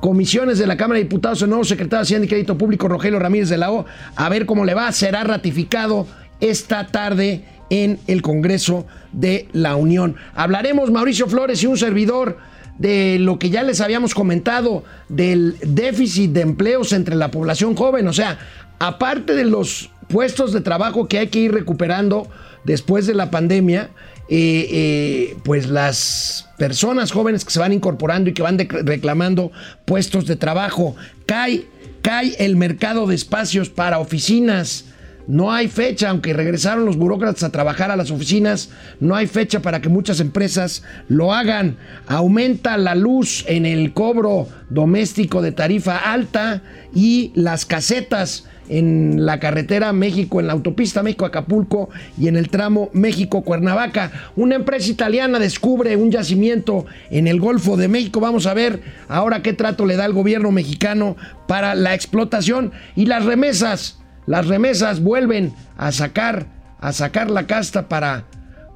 comisiones de la Cámara de Diputados, el nuevo secretario de Hacienda y Crédito Público, Rogelio Ramírez de la O, a ver cómo le va, será ratificado esta tarde en el Congreso de la Unión. Hablaremos, Mauricio Flores y un servidor, de lo que ya les habíamos comentado, del déficit de empleos entre la población joven. O sea, aparte de los puestos de trabajo que hay que ir recuperando después de la pandemia, eh, eh, pues las personas jóvenes que se van incorporando y que van reclamando puestos de trabajo, cae, cae el mercado de espacios para oficinas. No hay fecha, aunque regresaron los burócratas a trabajar a las oficinas, no hay fecha para que muchas empresas lo hagan. Aumenta la luz en el cobro doméstico de tarifa alta y las casetas en la carretera México, en la autopista México-Acapulco y en el tramo México-Cuernavaca. Una empresa italiana descubre un yacimiento en el Golfo de México. Vamos a ver ahora qué trato le da el gobierno mexicano para la explotación y las remesas. Las remesas vuelven a sacar, a sacar la casta para,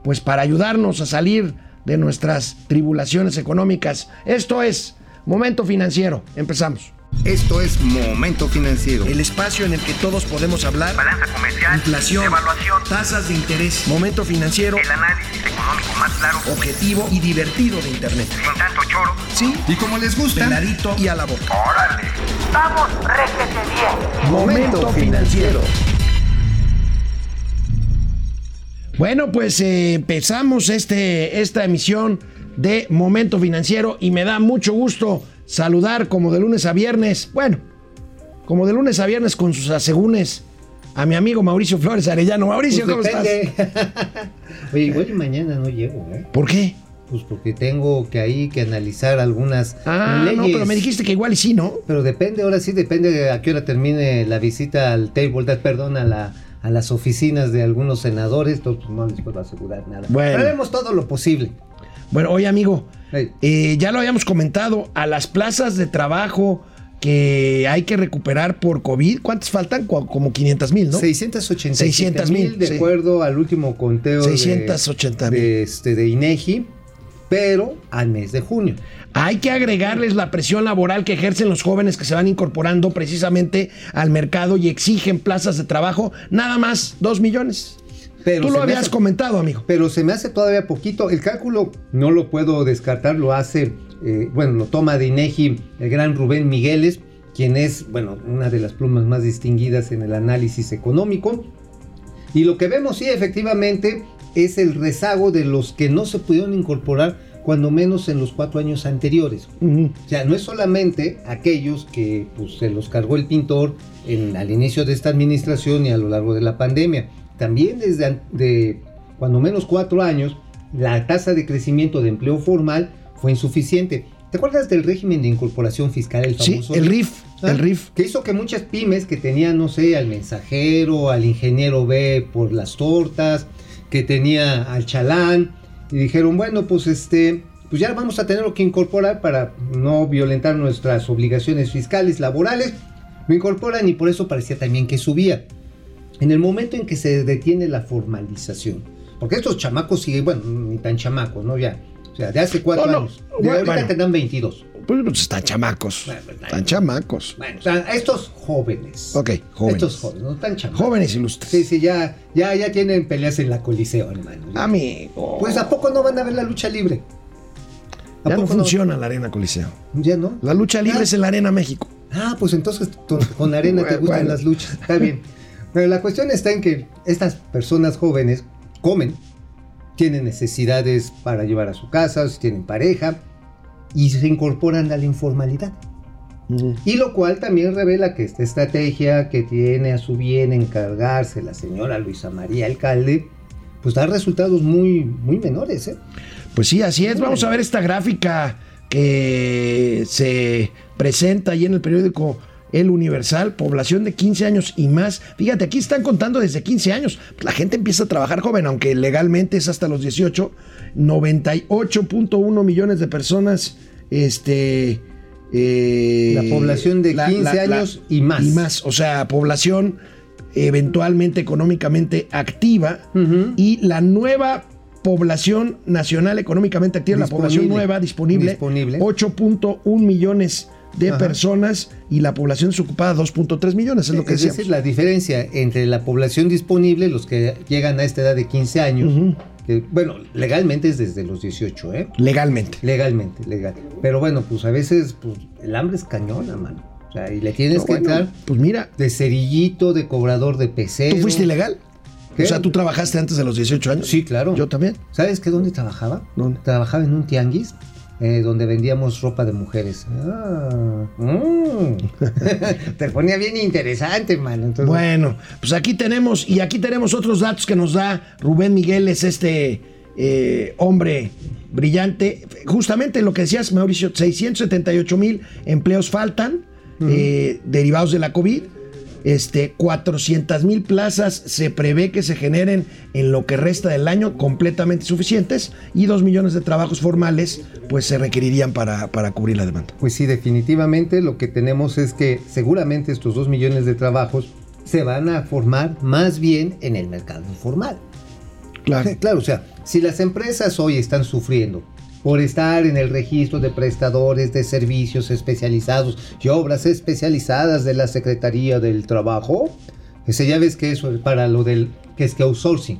pues para ayudarnos a salir de nuestras tribulaciones económicas. Esto es Momento Financiero. Empezamos. Esto es Momento Financiero. El espacio en el que todos podemos hablar. Balanza comercial. Inflación. Evaluación. Tasas de interés. Momento Financiero. El análisis económico más claro. Objetivo y divertido de Internet. Sin tanto choro. Sí. Y como les gusta. Peladito y a la boca. Órale. Vamos, réjete bien. Momento Financiero. Bueno, pues eh, empezamos este, esta emisión de Momento Financiero y me da mucho gusto saludar como de lunes a viernes, bueno, como de lunes a viernes con sus asegúnes a mi amigo Mauricio Flores Arellano. Mauricio, Pues ¿cómo estás? Oye, igual y mañana no llego, ¿eh? ¿Por qué? Pues porque tengo que ahí que analizar algunas Ah, leyes. no, pero me dijiste que igual y sí, ¿no? Pero depende, ahora sí depende de a qué hora termine la visita al table, perdón, a la a las oficinas de algunos senadores, entonces pues, no les puedo asegurar nada. Bueno. Haremos todo lo posible. Bueno, oye amigo, Hey. eh, ya lo habíamos comentado, a las plazas de trabajo que hay que recuperar por COVID, ¿cuántas faltan? Como 500 mil, ¿no? 687 600,000, mil de sí. acuerdo al último conteo de- 680,000. de, este, de INEGI, pero al mes de junio. Hay que agregarles la presión laboral que ejercen los jóvenes que se van incorporando precisamente al mercado y exigen plazas de trabajo, nada más 2 millones. Pero Tú lo habías hace- comentado, amigo. Pero se me hace todavía poquito. El cálculo no lo puedo descartar, lo hace, eh, bueno, lo toma de INEGI el gran Rubén Migueles, quien es, bueno, una de las plumas más distinguidas en el análisis económico. Y lo que vemos, sí, efectivamente, es el rezago de los que no se pudieron incorporar, cuando menos en los cuatro años anteriores. Ujú. O sea, no es solamente aquellos que pues, se los cargó el pintor en, al inicio de esta administración y a lo largo de la pandemia. También desde de, cuando menos cuatro años, la tasa de crecimiento de empleo formal fue insuficiente. ¿Te acuerdas del régimen de incorporación fiscal, el Sí, famoso? el RIF, ¿Ah? el RIF. Que hizo que muchas pymes que tenían, no sé, al mensajero, al ingeniero B por las tortas, que tenía al chalán, y dijeron, bueno, pues este, pues ya vamos a tener que incorporar para no violentar nuestras obligaciones fiscales, laborales. Lo incorporan y por eso parecía también que subía. En el momento en que se detiene la formalización, porque estos chamacos siguen, bueno, ni tan chamacos, ¿no? Ya, o sea, de hace cuatro No, no, años. De bueno, ahorita bueno. tendrán 22. Pues, pues están chamacos. Bueno, pues, Están chamacos. Bueno, o sea, estos jóvenes. Ok, jóvenes. Estos jóvenes, no tan chamacos. Jóvenes ilustres. Sí, sí, ya, ya, ya tienen peleas en la Coliseo, hermano. Amigo. Pues ¿a poco no van a ver la lucha libre? ¿A ya no poco funciona la Arena Coliseo. ¿Ya no? La lucha libre es en la Arena México. Ah, pues entonces con, arena te gustan bueno. las luchas. Está bien. Pero la cuestión está en que estas personas jóvenes comen, tienen necesidades para llevar a su casa, si tienen pareja, y se incorporan a la informalidad. Y lo cual también revela que esta estrategia que tiene a su bien encargarse la señora Luisa María Alcalde, pues da resultados muy, muy menores. ¿eh? Pues sí, así es. Vamos a ver esta gráfica que se presenta ahí en el periódico El Universal, población de 15 años y más. Fíjate, aquí están contando desde 15 años. La gente empieza a trabajar joven, aunque legalmente es hasta los 18. 98.1 millones de personas. Este. eh, La población de 15 años y más. Y más, o sea, población eventualmente económicamente activa y la nueva población nacional económicamente activa, la población nueva disponible, Disponible. 8.1 millones de Ajá. personas y la población desocupada 2.3 millones, es lo que es decíamos. decir, la diferencia entre la población disponible, los que llegan a esta edad de 15 años, que, bueno, legalmente es desde los 18, ¿eh? Legalmente. Legalmente, legal. Pero bueno, pues a veces pues, el hambre es cañona, mano. O sea, y le tienes No, que bueno, entrar pues mira, de cerillito, de cobrador de pecero. ¿tú fuiste ilegal? ¿Qué? O sea, ¿tú trabajaste antes de los 18 años? Sí, claro. Yo también. ¿Sabes qué? ¿Dónde trabajaba? ¿Dónde? Trabajaba en un tianguis eh, donde vendíamos ropa de mujeres. Ah, mm. Te ponía bien interesante, mano. Entonces, Bueno, pues aquí tenemos, y aquí tenemos otros datos que nos da Rubén Miguel, es este eh, hombre brillante. Justamente lo que decías, Mauricio, 678 mil empleos faltan eh, derivados de la COVID. Este, 400 mil plazas se prevé que se generen en lo que resta del año completamente suficientes y 2 millones de trabajos formales pues se requerirían para, para cubrir la demanda. Pues sí, definitivamente lo que tenemos es que seguramente estos dos millones de trabajos se van a formar más bien en el mercado informal. Claro. Claro, o sea, si las empresas hoy están sufriendo por estar en el registro de prestadores de servicios especializados y obras especializadas de la Secretaría del Trabajo, ese ya ves que eso es para lo del que es que outsourcing.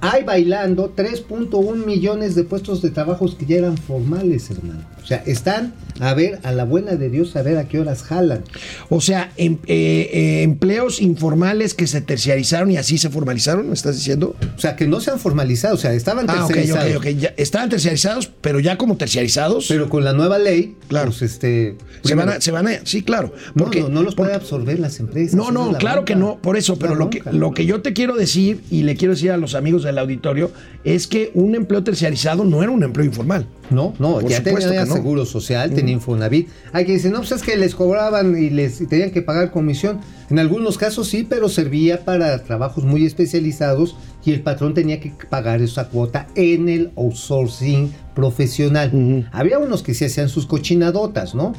Hay bailando 3.1 millones de puestos de trabajos que ya eran formales, hermano. O sea, están a ver, a la buena de Dios, a ver a qué horas jalan. O sea, em- eh, eh, empleos informales que se terciarizaron y así se formalizaron, ¿me estás diciendo? O sea, que no se han formalizado, o sea, estaban Ah, ok, tercerizados. ok, ok. Ya estaban terciarizados, pero ya como terciarizados. Pero con la nueva ley, Claro. pues este. se van, a, se van a. Sí, claro. No, Porque, no, no los porque- puede absorber las empresas. No, no, claro bronca. que no, por eso, pero lo que, lo que yo te quiero decir y le quiero decir a los amigos del auditorio es que un empleo terciarizado no era un empleo informal. No, no, Por ya tenía no. seguro social, tenía Infonavit. Hay que decir, no, pues es que les cobraban y les y tenían que pagar comisión. En algunos casos sí, pero servía para trabajos muy especializados y el patrón tenía que pagar esa cuota en el outsourcing profesional. Había unos que sí hacían sus cochinadotas, ¿no?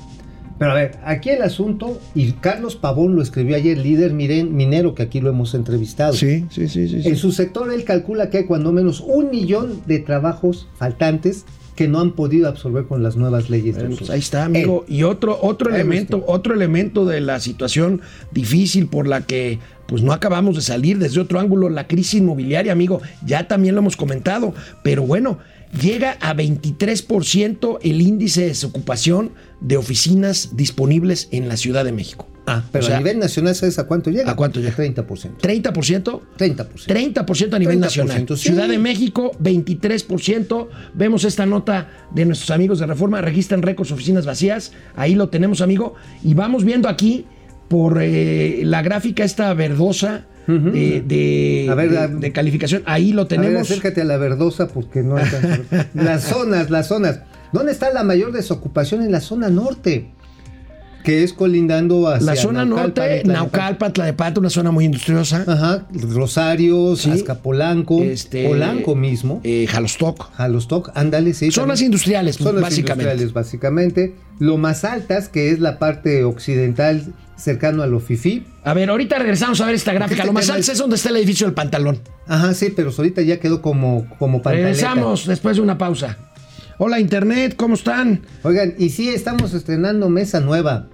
Pero a ver, aquí el asunto, y Carlos Pavón lo escribió ayer, líder miren- minero, que aquí lo hemos entrevistado. Sí, sí, sí, sí. sí. En su sector él calcula que hay cuando menos un millón de trabajos faltantes que no han podido absorber con las nuevas leyes. de Bueno, pues ahí está, amigo. Y otro, otro elemento, otro elemento de la situación difícil por la que pues no acabamos de salir desde otro ángulo, la crisis inmobiliaria, amigo. Ya también lo hemos comentado. Pero bueno, llega a 23% el índice de desocupación de oficinas disponibles en la Ciudad de México. Ah, pero o sea, a nivel nacional, ¿sabes a cuánto llega? ¿A cuánto llega? 30%. 30%. 30%. 30% a nivel 30%, nacional. sí. Ciudad de México, 23%. Vemos esta nota de nuestros amigos de Reforma, registran récords oficinas vacías. Ahí lo tenemos, amigo. Y vamos viendo aquí por eh, la gráfica esta verdosa de, de- A ver, de- a- de calificación. Ahí lo A ver, tenemos. acércate a la verdosa porque no alcanzo. las zonas, las zonas. ¿Dónde está la mayor desocupación? En la zona norte, que es colindando hacia la zona Naucalpan, norte, Tlalnepantla, una zona muy industriosa. Ajá, Rosario, Sí. Azcapolanco, Este, Polanco mismo, eh, Jalostoc. Jalostoc, ándale, sí. Zonas también. industriales, Zonas básicamente. industriales, básicamente. Lo más altas, que es la parte occidental cercano a lo FIFI. A ver, ahorita regresamos a ver esta gráfica. este Lo más alto es- es donde está el edificio del pantalón. Ajá, sí, pero ahorita ya quedó como, como pantaleta. Regresamos después de una pausa. Hola Internet, ¿cómo están? Oigan, y sí, estamos estrenando mesa nueva.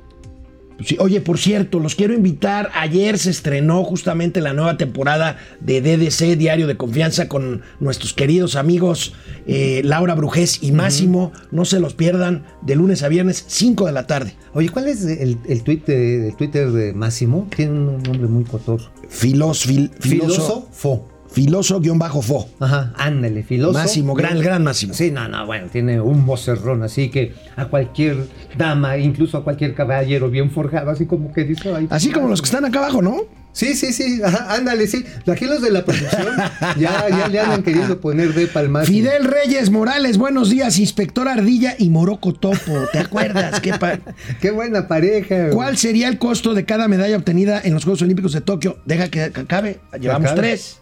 Oye, por cierto, los quiero invitar. Ayer se estrenó justamente la nueva temporada de DDC, Diario de Confianza, con nuestros queridos amigos eh, Laura Brujés y Máximo. No se los pierdan de lunes a viernes, 5 de la tarde. Oye, ¿cuál es el, el, tweet de- el Twitter de Máximo? Tiene un nombre muy cotorro. Filos, fil- Filósofo. Filoso-fo. Ajá, ándale, filósofo. Máximo, gran, el gran Máximo. Sí, no, no, bueno, tiene un vocerrón, así que a cualquier dama, incluso a cualquier caballero bien forjado, así como que dice. ay, Así como los que están acá abajo, ¿no? Sí, sí, sí, ajá, ándale, sí. Aquí los de la producción ya, ya le andan queriendo poner de palmas. Fidel Reyes Morales, buenos días, inspector Ardilla y Moroco Topo. ¿Te acuerdas? Qué pa- Qué buena pareja. güey. ¿Cuál sería el costo de cada medalla obtenida en los Juegos Olímpicos de Tokio? Deja que que acabe. Llevamos acabe. tres.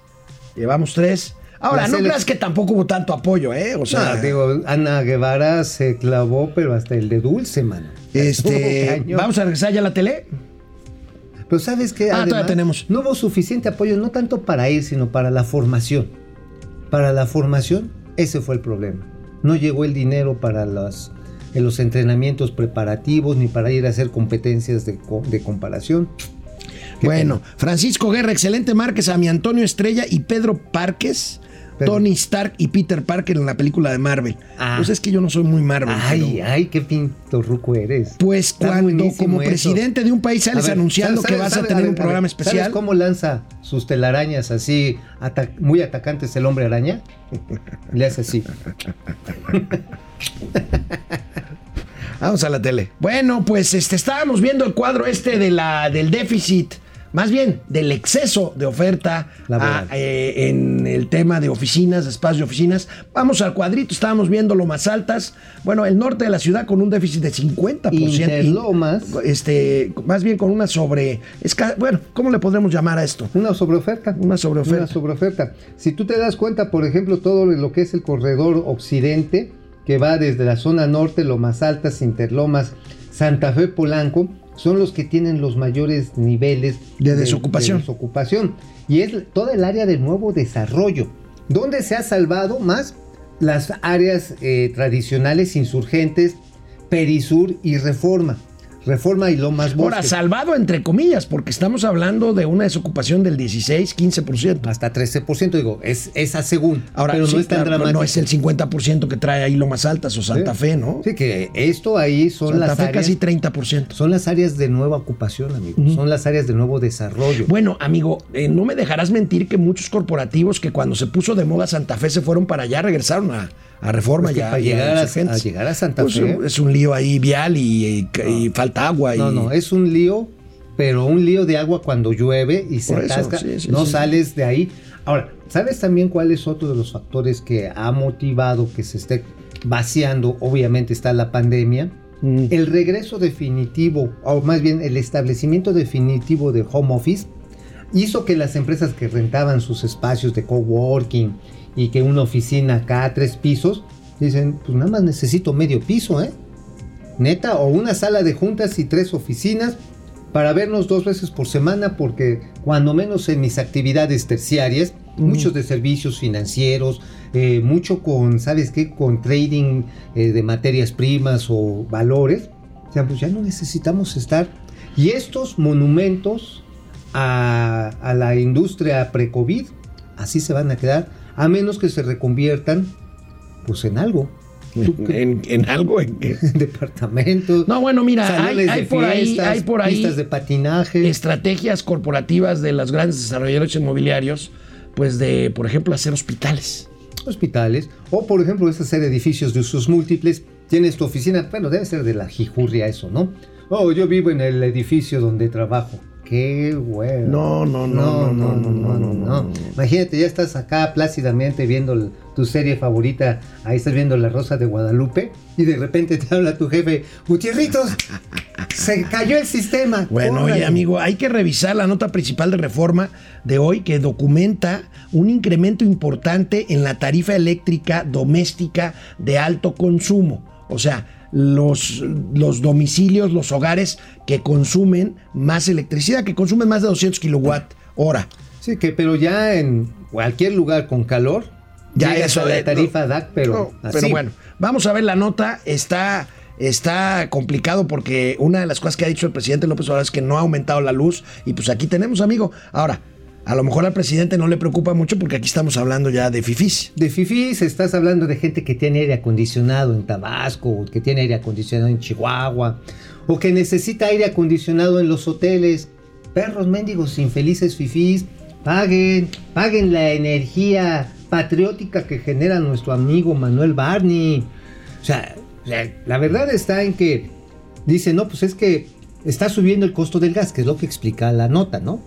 Llevamos tres. Ahora, La no creas que tampoco hubo tanto apoyo, ¿eh? O sea, No, digo, Ana Guevara se clavó, pero hasta el de dulce, mano. Este, vamos a regresar ya a la tele. Pero ¿sabes qué? Ah, todavía tenemos. No hubo suficiente apoyo, no tanto para ir, sino para la formación. Para la formación, ese fue el problema. No llegó el dinero para en los entrenamientos preparativos ni para ir a hacer competencias de, co- de comparación. Bueno, Francisco Guerra, excelente Márquez, a mi Antonio Estrella y Pedro Parques. Tony Stark y Peter Parker en la película de Marvel. Ah. Pues es que yo no soy muy Marvel. Ay, pero- ay, qué pinto ruco eres. Pues Está cuando como eso. presidente de un país sales ver, anunciando ¿sabes- que vas a tener ver, un programa ver, especial. ¿Sabes cómo lanza sus telarañas así, ata- muy atacantes el hombre araña? Le hace así. Vamos a la tele. Bueno, pues este, estábamos viendo el cuadro este de la, del déficit, más bien del exceso de oferta Laboral. a, eh, en el tema de oficinas, de espacios de oficinas. Vamos al cuadrito, estábamos viendo lo más altas. Bueno, el norte de la ciudad con un déficit de 50%. Interlomas. Este, más bien con una sobre... bueno, ¿cómo le podremos llamar a esto? Una sobreoferta. Una sobreoferta. Una sobreoferta. Si tú te das cuenta, por ejemplo, todo lo que es el corredor occidente, que va desde la zona norte, Lomas Altas, Interlomas, Santa Fe, Polanco, son los que tienen los mayores niveles De desocupación. desocupación. Y es toda el área de nuevo desarrollo, donde se ha salvado más las áreas eh, tradicionales insurgentes, Perisur y Reforma. Reforma y Lomas Ahora, Bosque. salvado entre comillas, porque estamos hablando de una desocupación del 16-15%. Hasta 13%, digo, es esa según. Ahora, pero sí, no es tan claro, dramático. no es el 50% que trae ahí lo más altas o Santa Sí. Fe, ¿no? Sí, que esto ahí son Santa las Fe áreas. casi 30%. Son las áreas de nueva ocupación, amigo. Son las áreas de nuevo desarrollo. Bueno, amigo, eh, no me dejarás mentir que muchos corporativos que cuando se puso de moda Santa Fe se fueron para allá, regresaron a, a Reforma ya. ya llegar a- a llegar a Santa Pues, Fe- Es un lío ahí vial y, y- y falta agua. Y, no, no, es un lío, pero un lío de agua cuando llueve y se eso, atasca. sí, sí, no sí. sales de ahí. Ahora, ¿sabes también cuál es otro de los factores que ha motivado que se esté vaciando? Obviamente está la pandemia. Mm. El regreso definitivo, o más bien el establecimiento definitivo de home office, hizo que las empresas que rentaban sus espacios de coworking y que una oficina acá, tres pisos, dicen, pues nada más necesito medio piso, ¿eh? Neta, o una sala de juntas y tres oficinas para vernos dos veces por semana, porque cuando menos en mis actividades terciarias, muchos de servicios financieros, eh, mucho con, ¿sabes qué? Con trading eh, de materias primas o valores, o sea, pues ya no necesitamos estar. Y estos monumentos a, a la industria pre-COVID, así se van a quedar, a menos que se reconviertan, pues en algo. ¿Tú qué- en, en algo en departamentos. No, bueno, mira, hay, salones hay de por ahí, hay por ahí pistas de patinaje. estrategias corporativas de los grandes desarrolladores inmobiliarios, pues de, por ejemplo, hacer hospitales. hospitales, o por ejemplo, es hacer edificios de usos múltiples. Tienes tu oficina, bueno, debe ser de la jijurria eso, ¿no? Oh, yo vivo en el edificio donde trabajo. Qué bueno. No, no, no, no, no, no, no, no. Imagínate, ya estás acá plácidamente viendo tu serie favorita, ahí estás viendo La Rosa de Guadalupe, y de repente te habla tu jefe, Gutierritos, se cayó el sistema. Bueno, oye, Órale". amigo, hay que revisar la nota principal de reforma de hoy que documenta un incremento importante en la tarifa eléctrica doméstica de alto consumo. O sea, los, los domicilios, los hogares que consumen más electricidad, que consumen más de 200 kilowatt hora. Sí, que pero ya en cualquier lugar con calor, Ya eso de- tarifa no, DAC, pero No, así. pero bueno, vamos a ver la nota. Está, está complicado porque una de las cosas que ha dicho el presidente López Obrador es que no ha aumentado la luz. Y pues aquí tenemos, amigo. Ahora, a lo mejor al presidente no le preocupa mucho porque aquí estamos hablando ya de fifís. De fifís estás hablando de gente que tiene aire acondicionado en Tabasco, o que tiene aire acondicionado en Chihuahua, o que necesita aire acondicionado en los hoteles. Perros mendigos infelices fifís, paguen, paguen la energía patriótica que genera nuestro amigo Manuel Barney. O sea, la, la verdad está en que dice, no, pues es que está subiendo el costo del gas, que es lo que explica la nota, ¿no?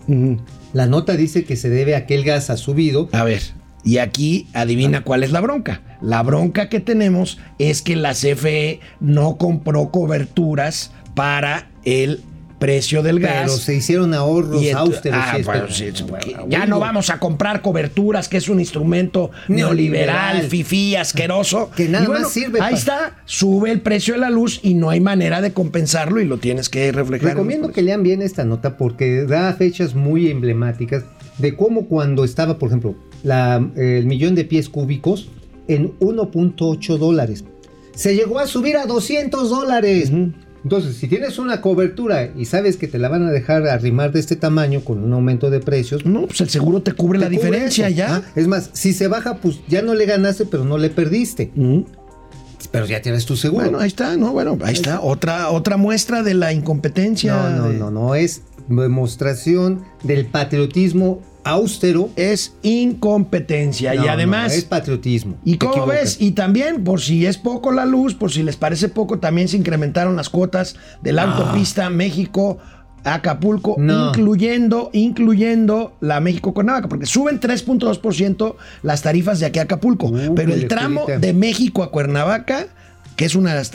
La nota dice que se debe a que el gas ha subido A ver, y aquí adivina cuál es la bronca. La bronca que tenemos es que la CFE no compró coberturas para el precio del gas. Pero se hicieron ahorros austeros. ah, sí, bueno, sí, bueno, ya no vamos a comprar coberturas, que es un instrumento neoliberal, Neoliberal. fifí, asqueroso. Que nada bueno, más sirve Ahí está, sube el precio de la luz y no hay manera de compensarlo y lo tienes que reflejar. en Recomiendo que lean bien esta nota porque da fechas muy emblemáticas de cómo cuando estaba, por ejemplo, la- el millón de pies cúbicos en 1.8 dólares. se llegó a subir a 200 dólares. Entonces, si tienes una cobertura y sabes que te la van a dejar arrimar de este tamaño con un aumento de precios, No, pues el seguro te cubre la cubre diferencia eso. ya. Ah, Es más, si se baja, pues ya no le ganaste, pero no le perdiste. Mm. Pero ya tienes tu seguro. Bueno, ahí está, ¿no? Bueno, ahí está. Otra, otra muestra de la incompetencia. no, no, de- no, no. Es demostración del patriotismo austero. Es incompetencia. No, y no, además. es patriotismo. ¿Y cómo ves? Y también, por si es poco la luz, por si les parece poco, también se incrementaron las cuotas de la autopista México. Acapulco, No. incluyendo, incluyendo la México Cuernavaca, porque suben 3.2% las tarifas de aquí a Acapulco, Uh, pero el tramo de México a Cuernavaca, que es una de las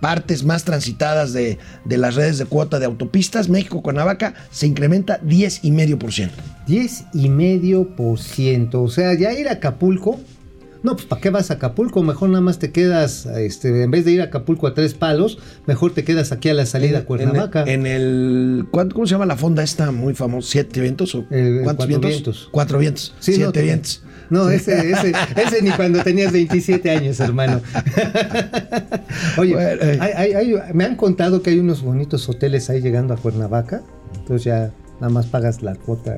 partes más transitadas de, de las redes de cuota de autopistas, México Cuernavaca se incrementa 10,5%. 10 y medio por ciento. O sea, ya ir a Acapulco. No, pues ¿para qué vas a Acapulco? Mejor nada más te quedas, este, en vez de ir a Acapulco a tres palos, mejor te quedas aquí a la salida a Cuernavaca. En, el. ¿cuánto- ¿Cómo se llama la fonda esta muy famosa? ¿Siete vientos? O Eh, ¿Cuántos cuatro vientos? vientos. Cuatro vientos. Sí, Siete vientos. No, ese, ese, ese ni cuando tenías 27 años, hermano. Oye, Bueno, eh. hay- hay- hay- me han contado que hay unos bonitos hoteles ahí llegando a Cuernavaca. Entonces ya nada más pagas la cuota.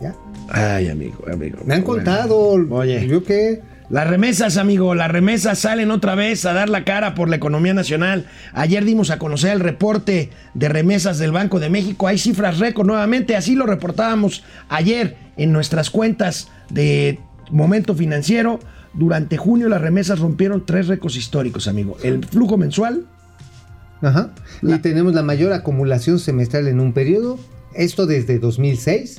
Ya. Ay, amigo, amigo. Me han Bueno. contado. Oye. ¿Yo qué? Las remesas, amigo, las remesas salen otra vez a dar la cara por la economía nacional. Ayer dimos a conocer el reporte de remesas del Banco de México. Hay cifras récord nuevamente, así lo reportábamos ayer en nuestras cuentas de Momento Financiero. Durante junio las remesas rompieron tres récords históricos, amigo. El flujo mensual, Ajá. Y tenemos la mayor acumulación semestral en un periodo, esto desde 2006,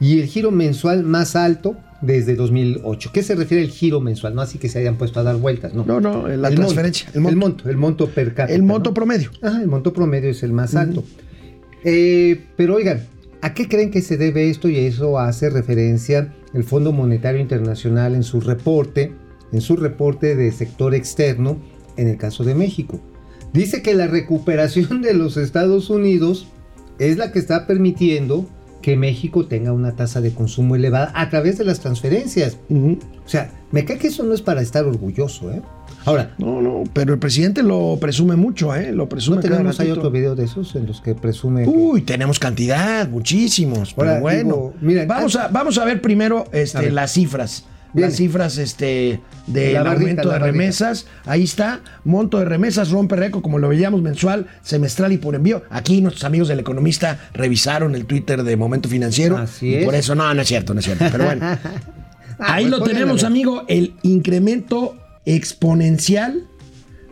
y el giro mensual más alto desde 2008. ¿Qué se refiere el giro mensual? No así que se hayan puesto a dar vueltas, no. No, no, la El transferencia, monto, el monto, el monto per cápita. el monto ¿no? promedio. Ajá, el monto promedio es el más alto. Eh, pero oigan, ¿a qué creen que se debe esto? Y eso hace referencia el Fondo Monetario Internacional en su reporte, en su reporte de sector externo, en el caso de México. Dice que la recuperación de los Estados Unidos es la que está permitiendo que México tenga una tasa de consumo elevada a través de las transferencias. O sea, me cae que eso no es para estar orgulloso, ¿eh? Ahora, No, no, pero el presidente lo presume mucho, ¿eh? Lo presume ¿no tenemos ratito. otro video de esos en los que presume... que- Uy, tenemos cantidad, muchísimos. Pero bueno, digo, mira, vamos, ah- a, vamos a ver primero este, ver. las cifras. Bien. Las cifras este, del La barrita, aumento de remesas. Ahí está. Monto de remesas rompe récord, como lo veíamos mensual, semestral y por envío. Aquí nuestros amigos del Economista revisaron el Twitter de Momento Financiero. Así y es. Por eso, no, no es cierto, no es cierto. Pero bueno. Ah, Ahí pues lo tenemos, amigo. El incremento exponencial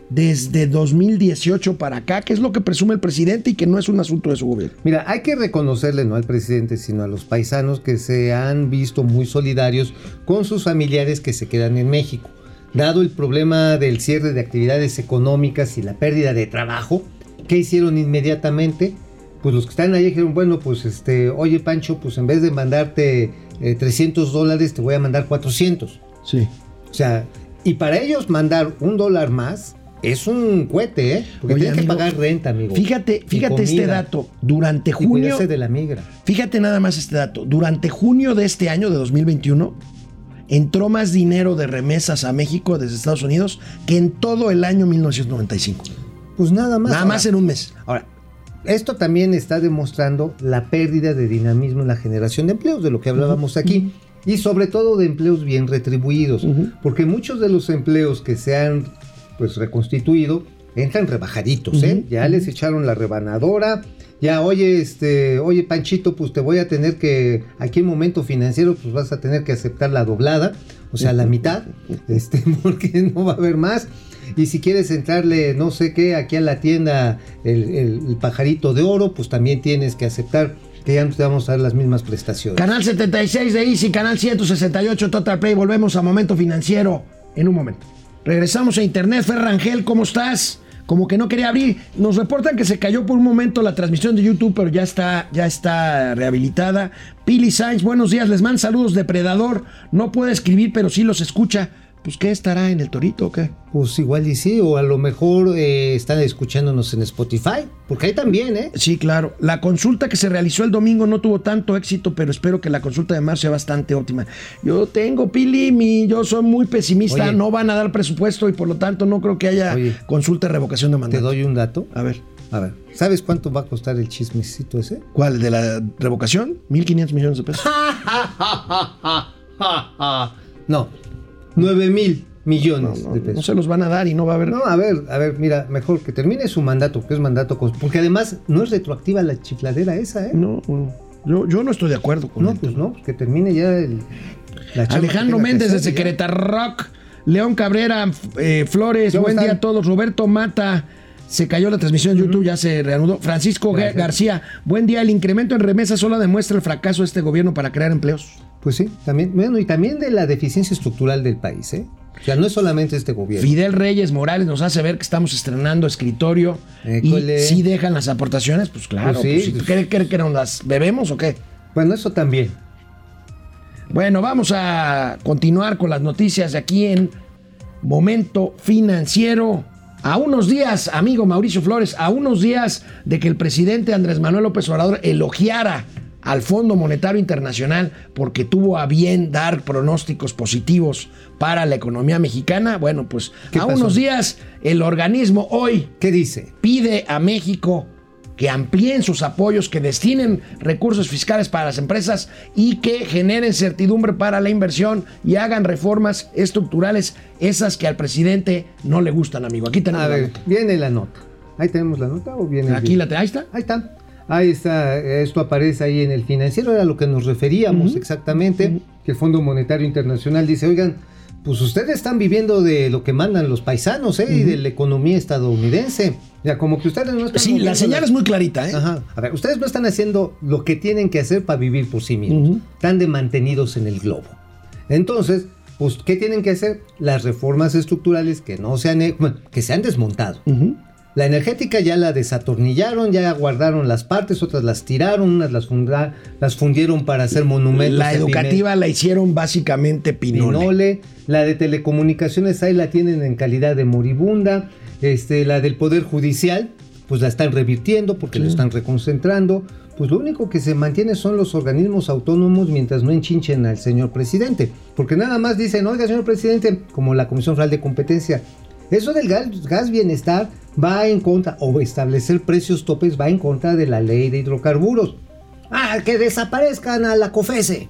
desde 2018 para acá, que es lo que presume el presidente y que no es un asunto de su gobierno. Mira, hay que reconocerle no al presidente, sino a los paisanos que se han visto muy solidarios con sus familiares que se quedan en México. Dado el problema del cierre de actividades económicas y la pérdida de trabajo, ¿qué hicieron inmediatamente? Pues los que están ahí dijeron, bueno, pues este, oye Pancho, pues en vez de mandarte eh, 300 dólares, te voy a mandar 400. Sí. O sea, y para ellos mandar un dólar más es un cohete, ¿eh? Porque Oye, tienen que pagar renta, amigo. Fíjate, Y fíjate este dato. Durante Y junio, cuidarse de la migra. fíjate nada más este dato. Durante junio de este año, de 2021, entró más dinero de remesas a México desde Estados Unidos que en todo el año 1995. Pues nada más. Nada Ahora, más en un mes. Ahora, esto también está demostrando la pérdida de dinamismo en la generación de empleos, de lo que hablábamos aquí. Y sobre todo de empleos bien retribuidos. Porque muchos de los empleos que se han pues reconstituido entran rebajaditos, ¿eh? Ya les echaron la rebanadora. Ya, oye, este, oye, Panchito, pues te voy a tener que, aquí en momento financiero, pues vas a tener que aceptar la doblada, o sea, la mitad, este, porque no va a haber más. Y si quieres entrarle, no sé qué, aquí a la tienda, el, el- el pajarito de oro, pues también tienes que aceptar que ya no te vamos a dar las mismas prestaciones. Canal 76 de Easy, canal 168 Total Play. Volvemos a Momento Financiero en un momento. Regresamos a Internet. Fer Rangel, ¿cómo estás? Como que no quería abrir. Nos reportan que se cayó por un momento la transmisión de YouTube, pero ya está, ya está rehabilitada. Pili Sainz, buenos días. Les mando saludos, depredador. No puede escribir, pero sí los escucha. Pues, ¿qué estará en el Torito o qué? Pues igual y sí, o a lo mejor eh, están escuchándonos en Spotify, porque ahí también, ¿eh? Sí, claro. La consulta que se realizó el domingo no tuvo tanto éxito, pero espero que la consulta de marzo sea bastante óptima. Yo tengo, Pili, mi, yo soy muy pesimista, Oye. no van a dar presupuesto y por lo tanto no creo que haya Oye. consulta de revocación de Te mandato. doy un dato. A ver, A ver, ¿sabes cuánto va a costar el chismecito ese? ¿cuál? ¿De la revocación? 1.500 millones de pesos. No, 9 mil No, millones no, de no pesos. se los van a dar y no va a haber... No, a ver, a ver, mira, mejor que termine su mandato, que es mandato, porque además no es retroactiva la chifladera esa, ¿eh? No, no. Yo, yo no estoy de acuerdo con No, el pues tema. no, pues que termine ya el. la Alejandro Méndez ya. Querétaro Rock. León Cabrera, eh, Flores, ¿Cómo buen están? día a todos. Roberto Mata, se cayó la transmisión en YouTube, ya se reanudó. Francisco Gracias. García, buen día. El incremento en remesas solo demuestra el fracaso de este gobierno para crear empleos. Pues sí, también, bueno, y también de la deficiencia estructural del país, ¿eh? O sea, no es solamente este gobierno. Fidel Reyes Morales nos hace ver que estamos estrenando escritorio École. y si dejan las aportaciones, pues claro. Pues sí, pues, pues- ¿qué- qué- qué nos las bebemos o qué? Bueno, eso también. Bueno, vamos a continuar con las noticias de aquí en Momento Financiero. A unos días, amigo Mauricio Flores, a unos días de que el presidente Andrés Manuel López Obrador elogiara al Fondo Monetario Internacional porque tuvo a bien dar pronósticos positivos para la economía mexicana, bueno, pues ¿Qué a pasó? unos días el organismo hoy ¿Qué dice? pide a México que amplíen sus apoyos, que destinen recursos fiscales para las empresas y que generen certidumbre para la inversión y hagan reformas estructurales, esas que al presidente no le gustan, amigo. Aquí tenemos A la ver, nota. viene la nota. Ahí tenemos la nota o viene. el Aquí video? la ahí está. Ahí está. Ahí está, esto aparece ahí en el financiero, era lo que nos referíamos exactamente, que el Fondo Monetario Internacional dice, oigan, pues ustedes están viviendo de lo que mandan los paisanos, ¿eh? Y de la economía estadounidense. Ya, como que ustedes no están... Sí, la señal las- es muy clarita, ¿eh? Ajá. A ver, ustedes no están haciendo lo que tienen que hacer para vivir por sí mismos. Están de mantenidos en el globo. Entonces, pues, ¿qué tienen que hacer? Las reformas estructurales que no se han, bueno, que se han desmontado. Ujú. La energética ya la desatornillaron, ya guardaron las partes, otras las tiraron, unas las, funda- las fundieron para hacer monumentos. La educativa la hicieron básicamente pinole. Pinole, la de telecomunicaciones ahí la tienen en calidad de moribunda, este, la del Poder Judicial, pues la están revirtiendo porque lo están reconcentrando, pues lo único que se mantiene son los organismos autónomos mientras no enchinchen al señor presidente, porque nada más dicen, oiga señor presidente, como la Comisión Federal de Competencia, eso del gas, gas bienestar va en contra, o establecer precios topes va en contra de la ley de hidrocarburos. Ah, que desaparezcan a la COFESE.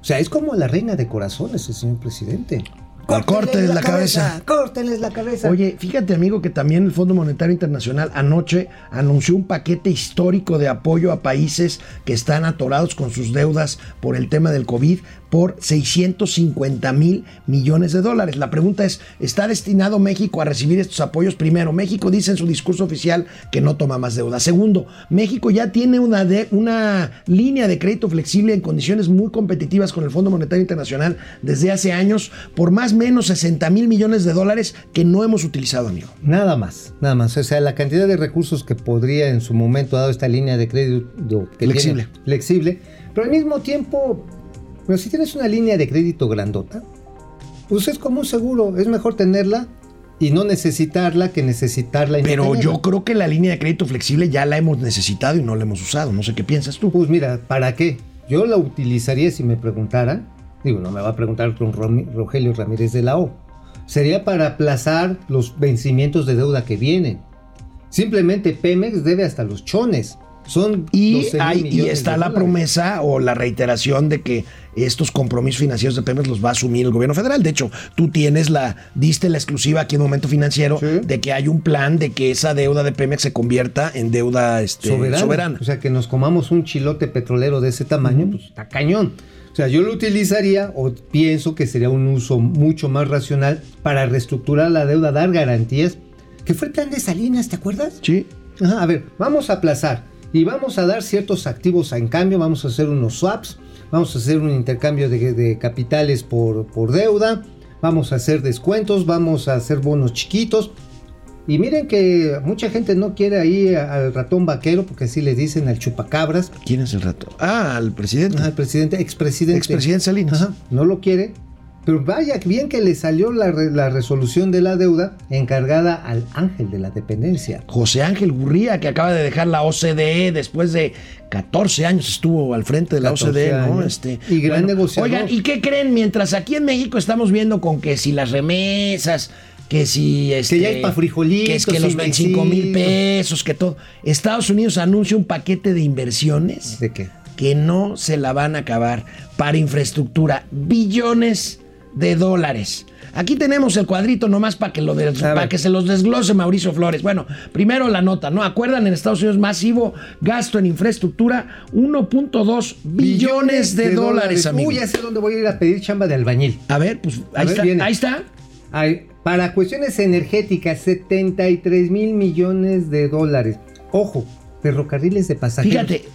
O sea, es como la reina de corazones el señor presidente. Al corte de la cabeza. Córtenles la cabeza. Oye, fíjate amigo que también el Fondo Monetario Internacional anoche anunció un paquete histórico de apoyo a países que están atorados con sus deudas por el tema del COVID por 650 mil millones de dólares. La pregunta es, ¿está destinado México a recibir estos apoyos? Primero, México dice en su discurso oficial que no toma más deuda. Segundo, México ya tiene una, de- una línea de crédito flexible en condiciones muy competitivas con el Fondo Monetario Internacional desde hace años por más o menos 60 mil millones de dólares que no hemos utilizado, amigo. Nada más, nada más. O sea, la cantidad de recursos que podría en su momento dado esta línea de crédito que Flexible. tiene- flexible, pero al mismo tiempo, pero si tienes una línea de crédito grandota, pues es como un seguro, es mejor tenerla y no necesitarla que necesitarla. Y no Pero tenerla. yo creo que la línea de crédito flexible ya la hemos necesitado y no la hemos usado. No sé qué piensas tú. Pues mira, ¿para qué? Yo la utilizaría si me preguntaran. Digo, no me va a preguntar con Rogelio Ramírez de la O. Sería para aplazar los vencimientos de deuda que vienen. Simplemente Pemex debe hasta los chones. Son Y, 12 mil hay- y está la dólares. promesa o la reiteración de que estos compromisos financieros de Pemex los va a asumir el gobierno federal. De hecho, tú tienes la, diste la exclusiva aquí en Momento Financiero Sí. de que hay un plan de que esa deuda de Pemex se convierta en deuda este, soberana. soberana. O sea, que nos comamos un chilote petrolero de ese tamaño, pues está cañón. O sea, yo lo utilizaría o pienso que sería un uso mucho más racional para reestructurar la deuda, dar garantías. Que fue el plan de Salinas, ¿te acuerdas? Sí. Ajá, a ver, vamos a aplazar y vamos a dar ciertos activos en cambio, vamos a hacer unos swaps, vamos a hacer un intercambio de, de capitales por, por deuda, vamos a hacer descuentos, vamos a hacer bonos chiquitos. Y miren que mucha gente no quiere ahí al ratón vaquero, porque así le dicen al chupacabras, ¿Quién es el rato? Ah, el presidente. al presidente, expresidente. Expresidente Salinas. Ajá, no lo quiere. Pero vaya, bien que le salió la, re- la resolución de la deuda encargada al ángel de la dependencia. José Ángel Gurría, que acaba de dejar la OCDE después de 14 años estuvo al frente de la 14 OCDE, ¿no? Este, Y gran negociador. Oigan, ¿y qué creen? Mientras aquí en México estamos viendo con que si las remesas, que si este, ya hay pa' frijolitos que es que los y 25 mil pesos, que todo. Estados Unidos anuncia un paquete de inversiones ¿De qué? que no se la van a acabar para infraestructura, billones de dólares. Aquí tenemos el cuadrito nomás para que, lo de- para que se los desglose Mauricio Flores. Bueno, primero la nota, ¿no? ¿Acuerdan en Estados Unidos masivo gasto en infraestructura? 1.2 billones de, dólares, amigo. Uy, ya sé dónde voy a ir a pedir chamba de albañil. A ver, pues A ahí ver, está. viene. Ahí está. Ay, para cuestiones energéticas, 73 mil millones de dólares. Ojo, ferrocarriles de pasajeros. Fíjate,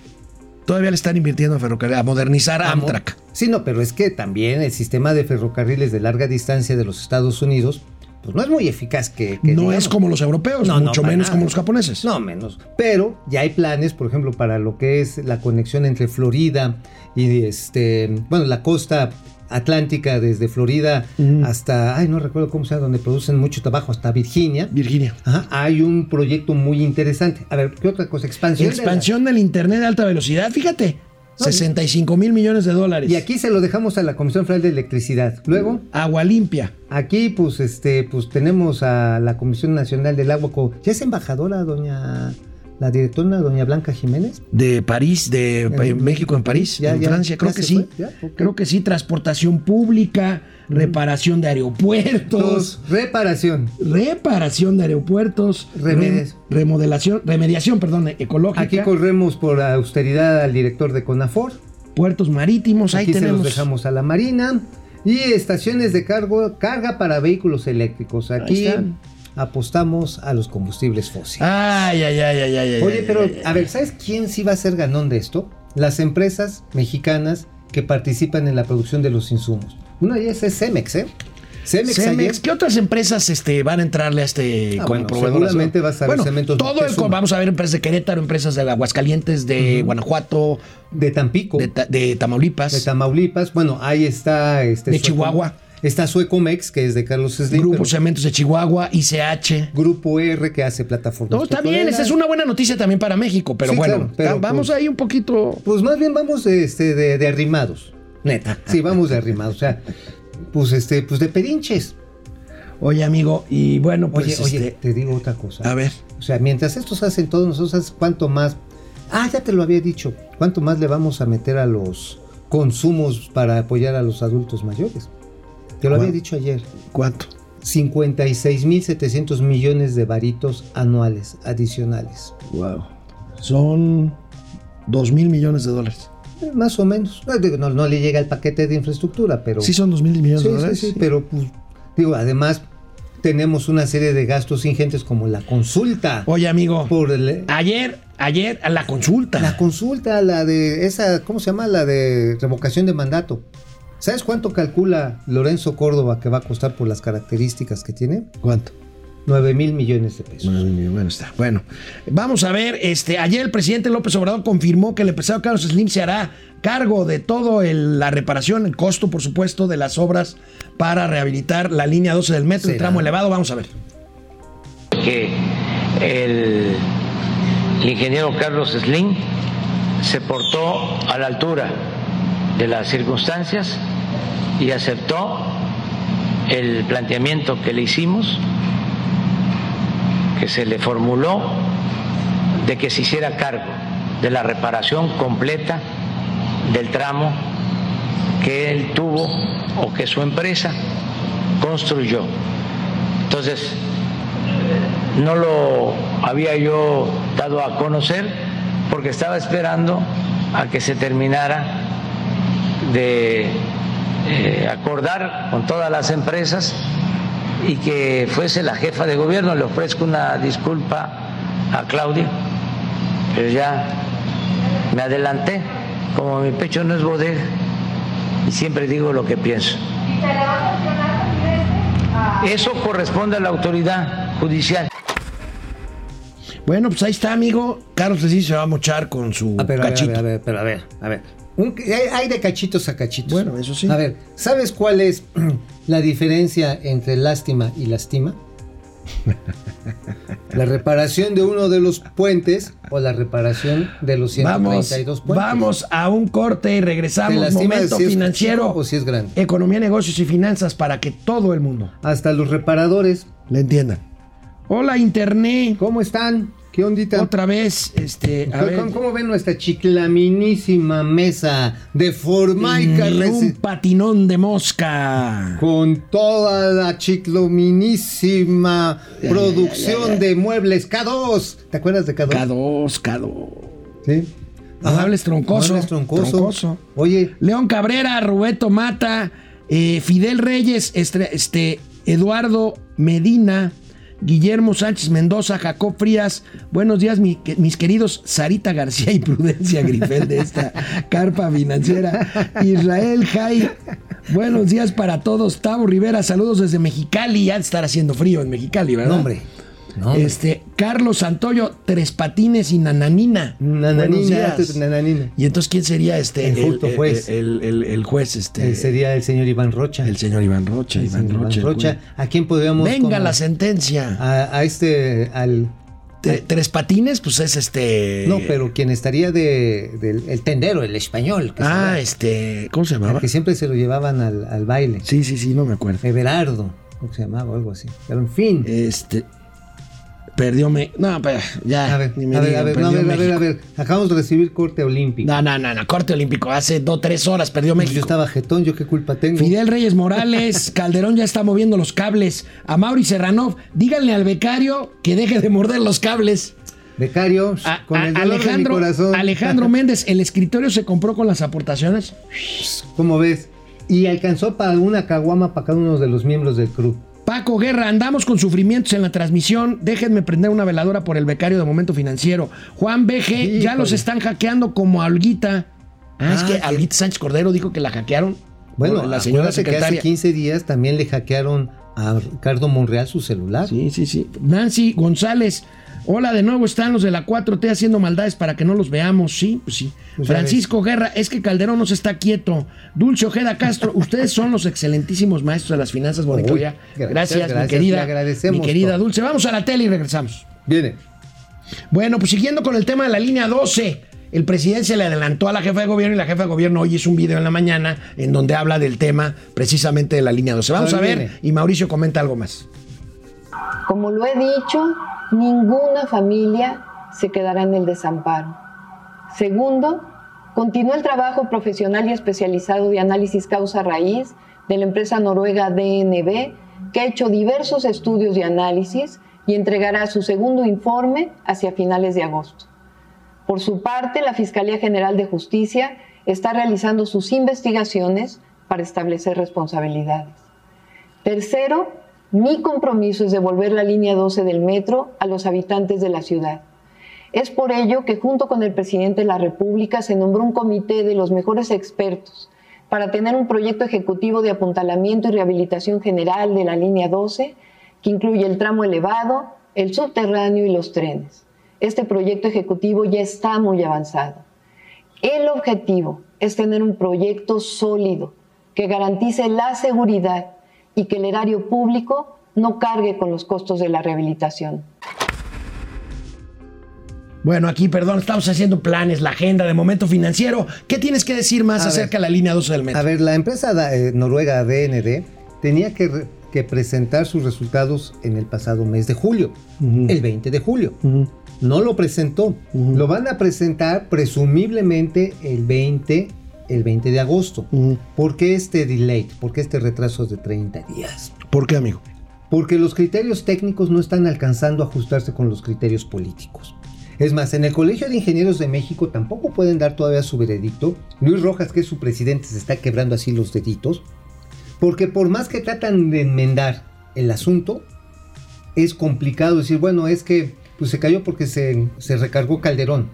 todavía le están invirtiendo a ferrocarril, a modernizar Amo. Amtrak. Sí, no, pero es que también el sistema de ferrocarriles de larga distancia de los Estados Unidos, pues no es muy eficaz que... que No digamos. es como los europeos, No, mucho menos nada. como los japoneses. No, menos. Pero ya hay planes, por ejemplo, para lo que es la conexión entre Florida y este, bueno, la costa atlántica desde Florida hasta, ay, no recuerdo cómo se llama, donde producen mucho trabajo, hasta Virginia. Virginia. Ajá, hay un proyecto muy interesante. A ver, ¿qué otra cosa? Expansión. de la- Expansión del Internet de alta velocidad, fíjate. No, 65 mil millones de dólares. Y aquí se lo dejamos a la Comisión Federal de Electricidad. Luego, Agua limpia. aquí, pues, este, pues tenemos a la Comisión Nacional del Agua. ¿Ya es embajadora, doña, la directora, doña Blanca Jiménez? De París, de En- México en París, Ya, en ya, Francia, creo que sí. Creo que sí, transportación pública, reparación de aeropuertos, Dos, reparación. reparación de aeropuertos, Remedes. rem- remodelación, remediación, perdón, ecológica, Aquí corremos por austeridad al director de CONAFOR. puertos marítimos, ahí Aquí se tenemos. los dejamos a la Marina. Y estaciones de cargo, carga para vehículos eléctricos. Aquí están. Apostamos a los combustibles fósiles. Ay, ay, ay, ay, ay, Oye, pero a ver, ¿sabes quién sí va a ser ganón de esto? Las empresas mexicanas que participan en la producción de los insumos. Una de ellas es Cemex, ¿eh? Cemex, Cemex, ¿qué otras empresas este, van a entrarle a este Ah, como bueno, seguramente vas a ver bueno, Cementos todo el, vamos a ver empresas de Querétaro, empresas de Aguascalientes, de Guanajuato, de Tampico, de, de Tamaulipas, de Tamaulipas. Bueno, ahí está este De Chihuahua. Está Suecomex, que es de Carlos Slim. Grupo Cementos de Chihuahua, ICH. Grupo R, que hace plataformas. No, está bien, esa es una buena noticia también para México, pero Sí, bueno, claro, pero, ta- vamos pues, ahí un poquito. Pues más bien vamos este, de, de arrimados. Neta. Sí, vamos de arrimados. O sea, pues este, pues de pedinches. Oye, amigo, y bueno, Oye, pues oye, este, te digo otra cosa. a ver. O sea, mientras estos hacen todo, nosotros cuánto más. Ah, ya te lo había dicho. ¿Cuánto más le vamos a meter a los consumos para apoyar a los adultos mayores? Te lo había dicho ayer. ¿Cuánto? 56.700 millones de varitos anuales adicionales. Wow. Son dos mil millones de dólares. Eh, Más o menos. No, le llega el paquete de infraestructura, pero. Sí, son dos mil millones Sí, de sí, dólares. sí, pero pues, digo, además tenemos una serie de gastos ingentes como la consulta. Oye, amigo, Por el- ayer, ayer, a la consulta. la consulta, la de esa, ¿cómo se llama? La de revocación de mandato. ¿Sabes cuánto calcula Lorenzo Córdoba que va a costar por las características que tiene? ¿Cuánto? 9 mil millones de pesos. Bueno, está. Bueno, vamos a ver. Este, ayer el presidente López Obrador confirmó que el empresario Carlos Slim se hará cargo de todo el- la reparación, el costo, por supuesto, de las obras para rehabilitar la línea 12 del metro, el tramo elevado. Vamos a ver. que el, el ingeniero Carlos Slim se portó a la altura de las circunstancias y aceptó el planteamiento que le hicimos, que se le formuló de que se hiciera cargo de la reparación completa del tramo que él tuvo o que su empresa construyó. Entonces, no lo había yo dado a conocer porque estaba esperando a que se terminara de eh, acordar con todas las empresas y que fuese la jefa de gobierno. Le ofrezco una disculpa a Claudia, pero ya me adelanté, como mi pecho no es bodega y siempre digo lo que pienso. Eso corresponde a la autoridad judicial. Bueno, pues ahí está, amigo. Carlos Slim se va a mochar con su Ah, a ver, a cachito. ver, a ver, pero a ver, a ver. Un- hay- hay de cachitos a cachitos. Bueno, eso sí. A ver, ¿sabes cuál es la diferencia entre lástima y lastima? la reparación de uno de los puentes o la reparación de los Vamos, 132 puentes. vamos a un corte y ¿Te regresamos. Momento si financiero. o si es grande? Economía, negocios y finanzas para que todo el mundo Hasta los reparadores. le entiendan. Hola, Internet. ¿Cómo están? ¿Qué ondita? Otra vez, este, a ¿Cómo, ver. cómo- ven nuestra chiclaminísima mesa de formaica Ni un patinón de mosca. con toda la chiclaminísima producción de muebles K2? ¿Te acuerdas de K2? K2, K2. Sí. Muebles troncoso. Muebles troncoso. Troncoso. Oye, León Cabrera, Rubeto Mata, eh, Fidel Reyes, este, este, Eduardo Medina, Guillermo Sánchez Mendoza, Jacob Frías. Buenos días, mi- mis queridos Sarita García y Prudencia Grifel de esta carpa financiera. Israel Jai. Buenos días para todos. Tavo Rivera, saludos desde Mexicali. Ya de estar haciendo frío en Mexicali, ¿verdad? no, hombre. No. Este, Carlos Santoyo, Tres Patines y Nananina. Buenos Nananina, días. nananina. Y entonces, ¿quién sería este? El justo juez. El, el- el juez, este. Eh, sería el señor Iván Rocha. el señor Iván Rocha. Iván señor Rocha. ¿A quién podríamos Venga como- la sentencia. a, a este al Tre- tres patines, pues es este. no, pero quien estaría de del el tendero, el español, que, Ah, se- este. ¿Cómo se llamaba? que siempre se lo llevaban al, al baile. Sí, sí, sí, no me acuerdo. Everardo, ¿cómo se llamaba? O algo así. Pero en fin. Este. Perdióme. No, pero ya. a ver, ni me a ver, digan, a ver, no, a perdió ver, a ver, a México. ver. Acabamos de recibir corte olímpico. No, no, no, no, corte olímpico. Hace dos, tres horas perdió Pues México. Yo estaba jetón, ¿yo qué culpa tengo? Fidel Reyes Morales, Calderón ya está moviendo los cables. A Mauri Serranov, díganle al becario que deje de morder los cables. Becario, A- con el dolor Alejandro, de mi corazón. Alejandro Méndez, el escritorio se compró con las aportaciones. ¿Cómo ves? Y alcanzó para una caguama para cada uno de los miembros del club. Paco Guerra, andamos con sufrimientos en la transmisión. Déjenme prender una veladora por el becario de momento financiero. Juan BG, ya los están hackeando como a Olguita. Ah, es que Olguita Sánchez Cordero dijo que la hackearon. Bueno, la señora acuérdate que hace secretaria. 15 días también le hackearon a Ricardo Monreal su celular. Sí, sí, sí. Nancy González. Hola, de nuevo están los de la 4T haciendo maldades para que no los veamos. Sí, pues sí. Pues Francisco Guerra, es que Calderón no se está quieto. Dulce Ojeda Castro, ustedes son los excelentísimos maestros de las finanzas, Mónica Uy, Oya. gracias, Gracias, mi querida. agradecemos mi querida todo. Dulce. Vamos a la tele y regresamos. Viene. Bueno, pues siguiendo con el tema de la línea 12. El presidente se le adelantó a la jefa de gobierno y la jefa de gobierno hoy hizo un video en la mañana en donde habla del tema precisamente de la línea 12. Vamos a ver viene. y Mauricio comenta algo más. Como lo he dicho, ninguna familia se quedará en el desamparo. Segundo, continúa el trabajo profesional y especializado de análisis causa-raíz de la empresa noruega DNB, que ha hecho diversos estudios de análisis y entregará su segundo informe hacia finales de agosto. Por su parte, la Fiscalía General de Justicia está realizando sus investigaciones para establecer responsabilidades. Tercero, mi compromiso es devolver la línea 12 del metro a los habitantes de la ciudad. Es por ello que junto con el presidente de la República se nombró un comité de los mejores expertos para tener un proyecto ejecutivo de apuntalamiento y rehabilitación general de la línea 12 que incluye el tramo elevado, el subterráneo y los trenes. Este proyecto ejecutivo ya está muy avanzado. El objetivo es tener un proyecto sólido que garantice la seguridad y que el erario público no cargue con los costos de la rehabilitación. Bueno, aquí, perdón, estamos haciendo planes, la agenda de momento financiero. ¿Qué tienes que decir más A acerca ver. de la línea 12 del metro? A ver, la empresa da- eh, noruega DND tenía que, re- que presentar sus resultados en el pasado mes de julio, el 20 de julio. No lo presentó. Lo van a presentar presumiblemente el 20, el 20 de agosto. ¿Por qué este delay? ¿Por qué este retraso de 30 días? ¿Por qué, amigo? Porque los criterios técnicos no están alcanzando a ajustarse con los criterios políticos. Es más, en el Colegio de Ingenieros de México tampoco pueden dar todavía su veredicto. Luis Rojas, que es su presidente, se está quebrando así los deditos. Porque por más que tratan de enmendar el asunto, es complicado decir, bueno, es que pues, se cayó porque se, se recargó Calderón.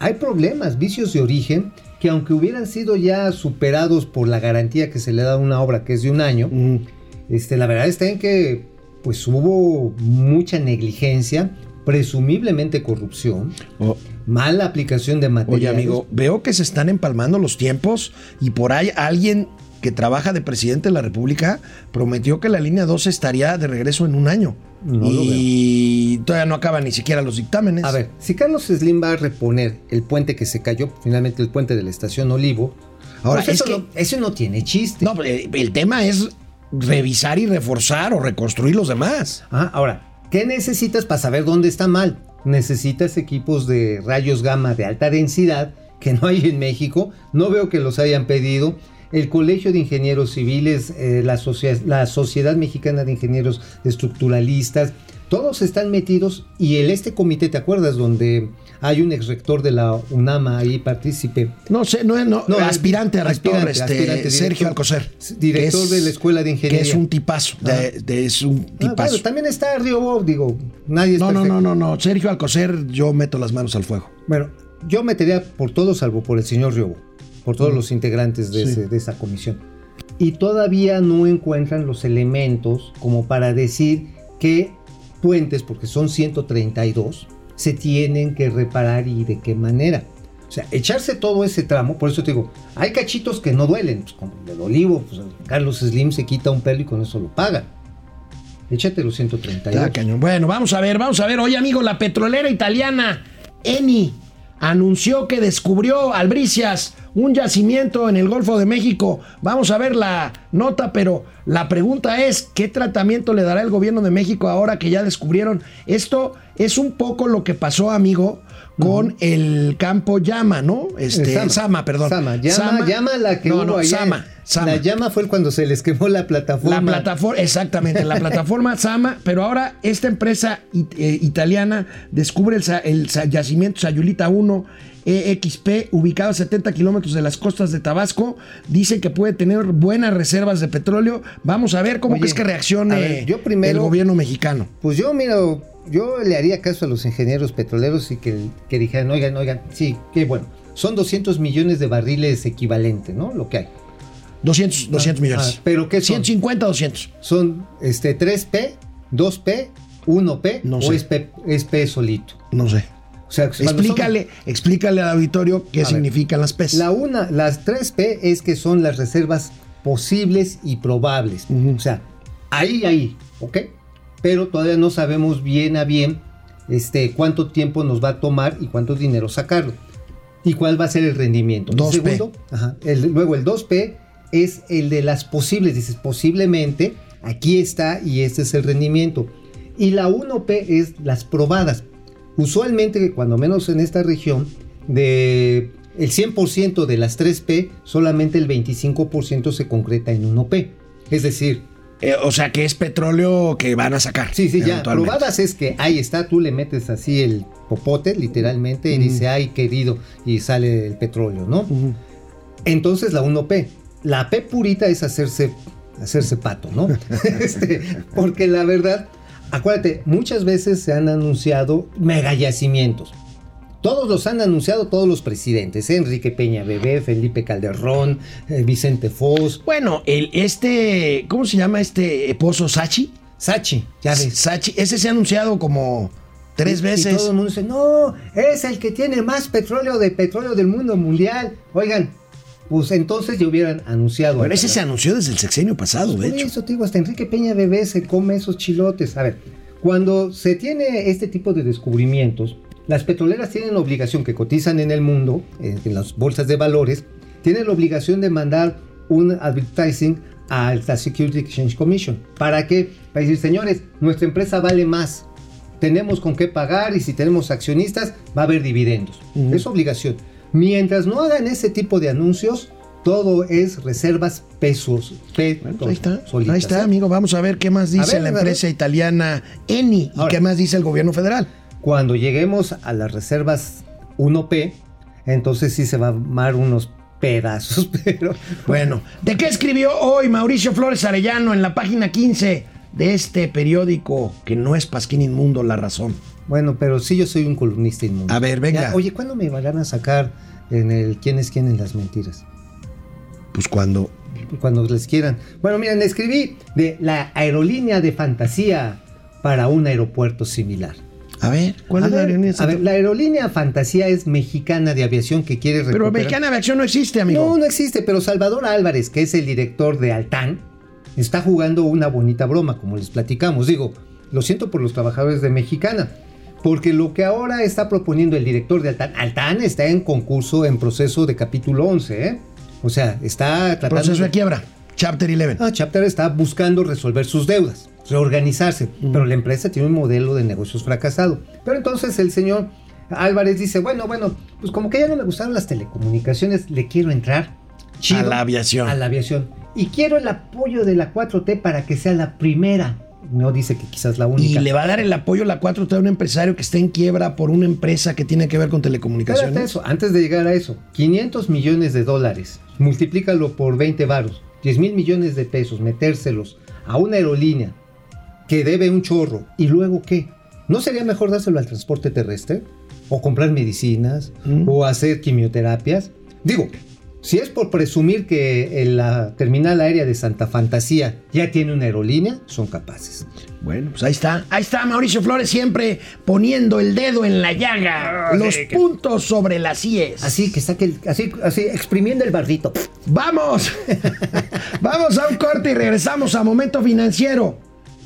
Hay problemas, vicios de origen, que aunque hubieran sido ya superados por la garantía que se le da a una obra que es de un año, este, la verdad está en que pues hubo mucha negligencia presumiblemente corrupción, Oh, mala aplicación de Oye, materiales. amigo, veo que se están empalmando los tiempos y por ahí alguien que trabaja de presidente de la República prometió que la línea 12 estaría de regreso en un año. No y todavía no acaban ni siquiera los dictámenes. A ver, si Carlos Slim va a reponer el puente que se cayó, finalmente el puente de la estación Olivo, Ahora, pues es eso, que- no, eso no tiene chiste. No, el tema es revisar y reforzar o reconstruir los demás. Ajá, ahora, ¿qué necesitas para saber dónde está mal? Necesitas equipos de rayos gamma de alta densidad que no hay en México. No veo que los hayan pedido. El Colegio de Ingenieros Civiles, eh, la, socia- la Sociedad Mexicana de Ingenieros Estructuralistas, todos están metidos y el este comité, ¿te acuerdas? Donde hay un ex rector de la UNAMA ahí partícipe. No sé, no, no, No, aspirante a rector, aspirante, este, aspirante, Sergio Alcocer. director es- de la Escuela de Ingeniería. Que es un tipazo, de- de- es un Ah, tipazo. bueno, también está Río Bob, digo, nadie es no, no, perfecto. no, no, no. Sergio Alcocer, yo meto las manos al fuego. Bueno, yo metería por todo salvo por el señor Riobo, por todos los integrantes de, Sí. ese- de esa comisión. Y todavía no encuentran los elementos como para decir qué puentes, porque son 132, se tienen que reparar y de qué manera. O sea, echarse todo ese tramo, por eso te digo, hay cachitos que no duelen, pues como el del olivo, pues Carlos Slim se quita un pelo y con eso lo paga. Échate los 132. Está cañón. Bueno, vamos a ver, vamos a ver. Oye, amigo, la petrolera italiana Eni anunció que descubrió Albricias, un yacimiento en el Golfo de México. Vamos a ver la nota, pero la pregunta es, ¿qué tratamiento le dará el gobierno de México ahora que ya descubrieron? Esto es un poco lo que pasó, amigo, con el campo Llama, ¿no? Este, Sama, perdón. Sama, llama, llama la que no, hubo no, allá. Sama, Sama. La llama fue cuando se les quemó la plataforma. La plataforma, exactamente, la plataforma Sama, pero ahora esta empresa it- eh, italiana descubre el, yacimiento Sayulita 1 EXP, ubicado a 70 kilómetros de las costas de Tabasco. Dice que puede tener buenas reservas de petróleo. Vamos a ver cómo Oye, crees que reaccione a ver, yo primero- el gobierno mexicano. Pues yo, mira, yo le haría caso a los ingenieros petroleros y que, que dijeran, oigan, oigan, sí, qué bueno. Son 200 millones de barriles equivalente, ¿no? Lo que hay. 200, 200 millones. ah, ¿pero qué son? 150, 200. Son este 3P, 2P, 1P No o sé. es P, es P solito. No sé. O sea, cuando son- Explícale, explícale al auditorio qué ver, significan las PES. La una, las 3P es que son las reservas posibles y probables. Ujú. O sea, ahí, ahí, ¿ok? Pero todavía no sabemos bien a bien este, cuánto tiempo nos va a tomar y cuánto dinero sacarlo. Y cuál va a ser el rendimiento. El 2P. segundo, ajá, el- luego el 2P es el de las posibles. Dices, posiblemente, aquí está y este es el rendimiento. Y la 1P es las probadas. Usualmente, cuando menos en esta región, de el 100% de las 3P, solamente el 25% se concreta en 1P. Es decir, Eh, o sea que es petróleo que van a sacar. sí, sí, ya, probadas es que ahí está, tú le metes así el popote, literalmente, y dice, ay, querido, y sale el petróleo, ¿no? Entonces la 1P. La P purita es hacerse, hacerse pato, ¿no? Este, porque la verdad, acuérdate, muchas veces se han anunciado mega yacimientos. Todos los han anunciado todos los presidentes, ¿eh? Enrique Peña Bebé, Felipe Calderón, eh, Vicente Fox, Bueno, el, este, ¿cómo se llama este pozo Sachi? Sachi, ya ves. Sachi, ese se ha anunciado como tres Y- veces. Y todo el mundo dice, no, es el que tiene más petróleo de petróleo del mundo mundial. Oigan, pues entonces ya hubieran anunciado. Pero ese se anunció desde el sexenio pasado, de Por hecho. eso te digo, hasta Enrique Peña Bebé se come esos chilotes. A ver, cuando se tiene este tipo de descubrimientos, las petroleras tienen la obligación que cotizan en el mundo, en, las bolsas de valores, tienen la obligación de mandar un advertising a la Security Exchange Commission. ¿Para qué? Para decir, señores, nuestra empresa vale más. Tenemos con qué pagar y si tenemos accionistas va a haber dividendos. Ujú. Es obligación. Mientras no hagan ese tipo de anuncios, todo es reservas pesos. Bueno, ahí está, solitas, ahí está, amigo. Vamos a ver qué más dice ver, la empresa italiana Eni y Ahora. qué más dice el gobierno federal. Cuando lleguemos a las reservas 1P, entonces sí se va a armar unos pedazos, pero Bueno, ¿de qué escribió hoy Mauricio Flores Arellano en la página 15 de este periódico que no es Pasquín Inmundo, La Razón? Bueno, pero sí yo soy un columnista inmundo. A ver, venga. Ya, oye, ¿cuándo me van a sacar en el quién es quién en las mentiras? Pues cuando Cuando les quieran. Bueno, miren, escribí de la aerolínea de fantasía para un aeropuerto similar. A ver, ¿cuál A es la aerolínea? a ver, la aerolínea Fantasía es mexicana de aviación que quiere Pero recuperar. Mexicana de Acción no existe, amigo. No, no existe, pero Salvador Álvarez, que es el director de Altán, está jugando una bonita broma, como les platicamos. Digo, lo siento por los trabajadores de Mexicana, porque lo que ahora está proponiendo el director de Altán, Altán está en concurso, en proceso de capítulo 11, ¿eh? O sea, está tratando... Proceso de quiebra. Chapter 11. Ah, Chapter está buscando resolver sus deudas, reorganizarse, pero la empresa tiene un modelo de negocios fracasado. Pero entonces el señor Álvarez dice, bueno, bueno, pues como que ya no me gustaron las telecomunicaciones, le quiero entrar chido A la aviación. A la aviación. Y quiero el apoyo de la 4T para que sea la primera. No dice que quizás la Y única. le va a dar el apoyo la 4T a un empresario que está en quiebra por una empresa que tiene que ver con Espérate telecomunicaciones. eso, antes de llegar a eso, 500 millones de dólares, multiplícalo por 20 varos, 10 mil millones de pesos, metérselos a una aerolínea que debe un chorro, ¿y luego qué? ¿No sería mejor dárselo al transporte terrestre? ¿O comprar medicinas? Mm. ¿O hacer quimioterapias? Digo, si es por presumir que en la terminal aérea de Santa Fantasía ya tiene una aerolínea, son capaces. Bueno, pues ahí está. Ahí está Mauricio Flores siempre poniendo el dedo en la llaga. los puntos sobre las IES. Así que saque el, así, así exprimiendo el barrito. Vamos. Vamos a un corte y regresamos a Momento Financiero.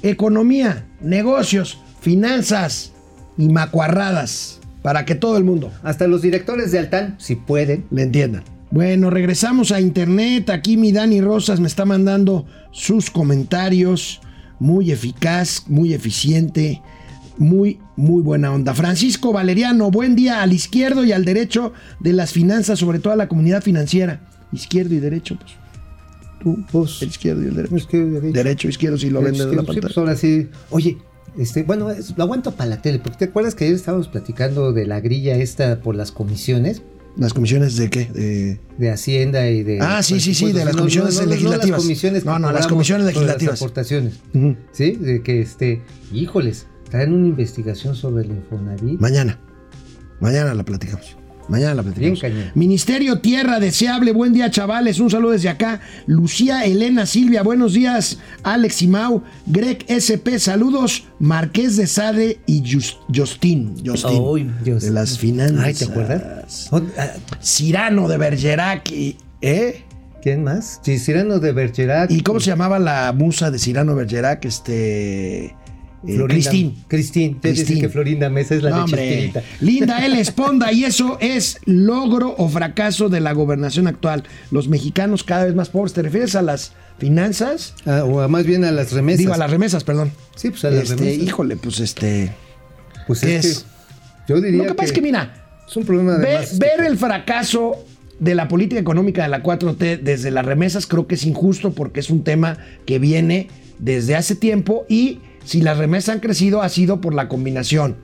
Economía, negocios, finanzas y macuarradas. Para que todo el mundo Hasta los directores de Altán, si pueden, le entiendan. Bueno, regresamos a internet. Aquí mi Dani Rosas me está mandando sus comentarios. Muy eficaz, muy eficiente, muy, muy buena onda. Francisco Valeriano, buen día al izquierdo y al derecho de las finanzas, sobre todo a la comunidad financiera. Izquierdo y derecho, pues. Tú, Pues, el izquierdo y el derecho. pues, ¿qué derecho? Derecho, izquierdo, si lo ven desde la Sí, pantalla. pues ahora sí. Oye, este, bueno, es- lo aguanto para la tele, porque te acuerdas que ayer estábamos platicando de la grilla esta por las comisiones ¿Las comisiones de qué? De- de Hacienda y de. Ah, sí, sí, sí, de las No, comisiones no, no, no legislativas. las comisiones que No, no, las comisiones legislativas. Las aportaciones. Sí, de que este, híjoles, traen una investigación sobre el Infonavit. Mañana. Mañana la platicamos. Mañana la platicamos. Bien. Ministerio Tierra Deseable, buen día chavales, un saludo desde acá. Lucía Elena Silvia, buenos días. Alex y Mau, Greg SP, saludos. Marqués de Sade y Jus- Justin. Justin. De las finanzas. Ay, ¿te acuerdas? Ah, Cirano de Bergerac y. ¿Eh? ¿Quién más? Sí, Cirano de Bergerac. ¿Y cómo se llamaba la musa de Cirano Bergerac? Este. Eh, Cristín. Cristín. Te dice que Florinda Mesa es la No, de. Linda L. Esponda, y eso es logro o fracaso de la gobernación actual. Los mexicanos cada vez más pobres. ¿Te refieres a las finanzas? Ah, o más bien a las remesas. Digo, a las remesas, perdón. Sí, pues a las Este, remesas. híjole, pues este. Pues ¿qué es, es? que yo diría Lo que pasa es que, mira, es un problema de Ve- más- ver el fracaso de la política económica de la 4T desde las remesas creo que es injusto porque es un tema que viene desde hace tiempo y si las remesas han crecido ha sido por la combinación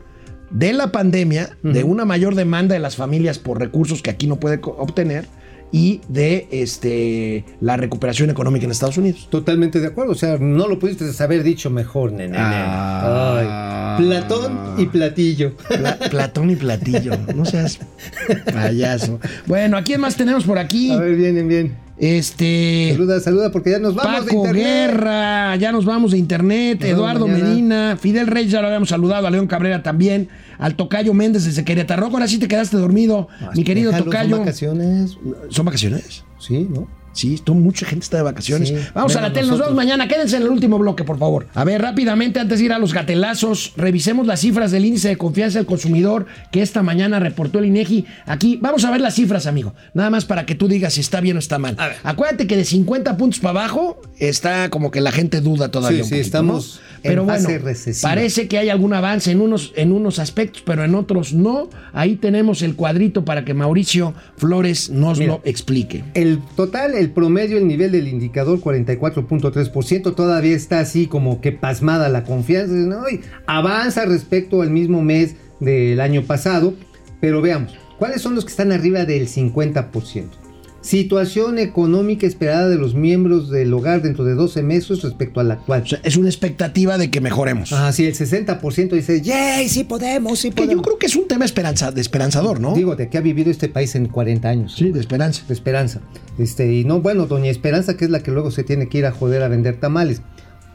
de la pandemia, de una mayor demanda de las familias por recursos que aquí no puede obtener y de este, la recuperación económica en Estados Unidos. Totalmente de acuerdo. O sea, no lo pudiste haber dicho mejor, nene. Ah. Ay, Platón y platillo. Pla- Platón y platillo, no seas payaso. Bueno, ¿a quién más tenemos por aquí? A ver, vienen, bien. Este... Saluda, saluda, porque ya nos vamos de Paco internet. Guerra, ya nos vamos de internet, Nos Eduardo mañana. Medina, Fidel Reyes ya lo habíamos saludado, a León Cabrera también, al Tocayo Méndez desde Querétaro. Ahora sí te quedaste dormido, mi querido Déjalo, Tocayo. Son vacaciones. ¿Son vacaciones? Sí, ¿no? Sí, esto- mucha gente está de vacaciones. Sí, Vamos a la tele, nos vemos mañana. Quédense en el último bloque, por favor. A ver, rápidamente, antes de ir a los gatelazos, revisemos las cifras del índice de confianza del consumidor que esta mañana reportó el INEGI. Aquí, vamos a ver las cifras, amigo. Nada más para que tú digas si está bien o está mal. Acuérdate que de 50 puntos para abajo está como que la gente duda todavía. Sí, un sí, poquito, estamos ¿no? en Pero fase bueno, recesiva. parece que hay algún avance en unos, en unos aspectos, pero en otros no. Ahí tenemos el cuadrito para que Mauricio Flores nos Mira. lo explique. El total, el promedio, el nivel del indicador 44.3%, todavía está así como que pasmada la confianza. ¿no? Avanza respecto al mismo mes del año pasado, pero veamos, ¿cuáles son los que están arriba del 50%? Situación económica esperada de los miembros del hogar dentro de 12 meses respecto a la actual. O sea, es una expectativa de que mejoremos. Ah, sí, el 60% dice, ¡yay! Sí podemos, sí que yo podemos. creo que es un tema esperanza, de esperanzador, ¿no? Digo, de que ha vivido este país en 40 años. sí, de esperanza. de Esperanza. Este, y no, bueno, Doña Esperanza, que es la que luego se tiene que ir a joder a vender tamales.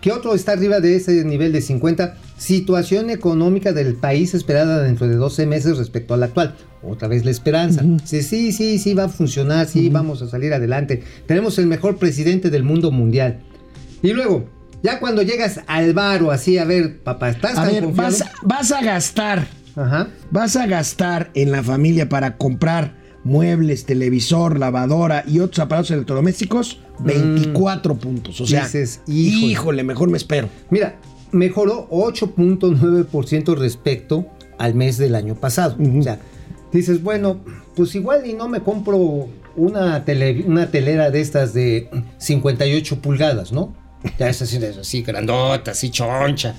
¿Qué otro está arriba de ese nivel de 50? Situación económica del país esperada dentro de 12 meses respecto a la actual. Otra vez la esperanza. Dice, sí, sí, sí, va a funcionar, sí, vamos a salir adelante. Tenemos el mejor presidente del mundo mundial. Y luego, ya cuando llegas al bar o así, a ver, papá, ¿estás A tan ver, vas, vas a gastar, Ajá. vas a gastar en la familia para comprar muebles, televisor, lavadora y otros aparatos electrodomésticos, 24 puntos. O sea, Mm. Dices, híjole. híjole, mejor me espero. Mira, mejoró 8.9% respecto al mes del año pasado. O sea, dices, bueno, pues igual y no me compro una, tele- una telera de estas de 58 pulgadas, ¿no? Ya es así, es así grandota, así choncha.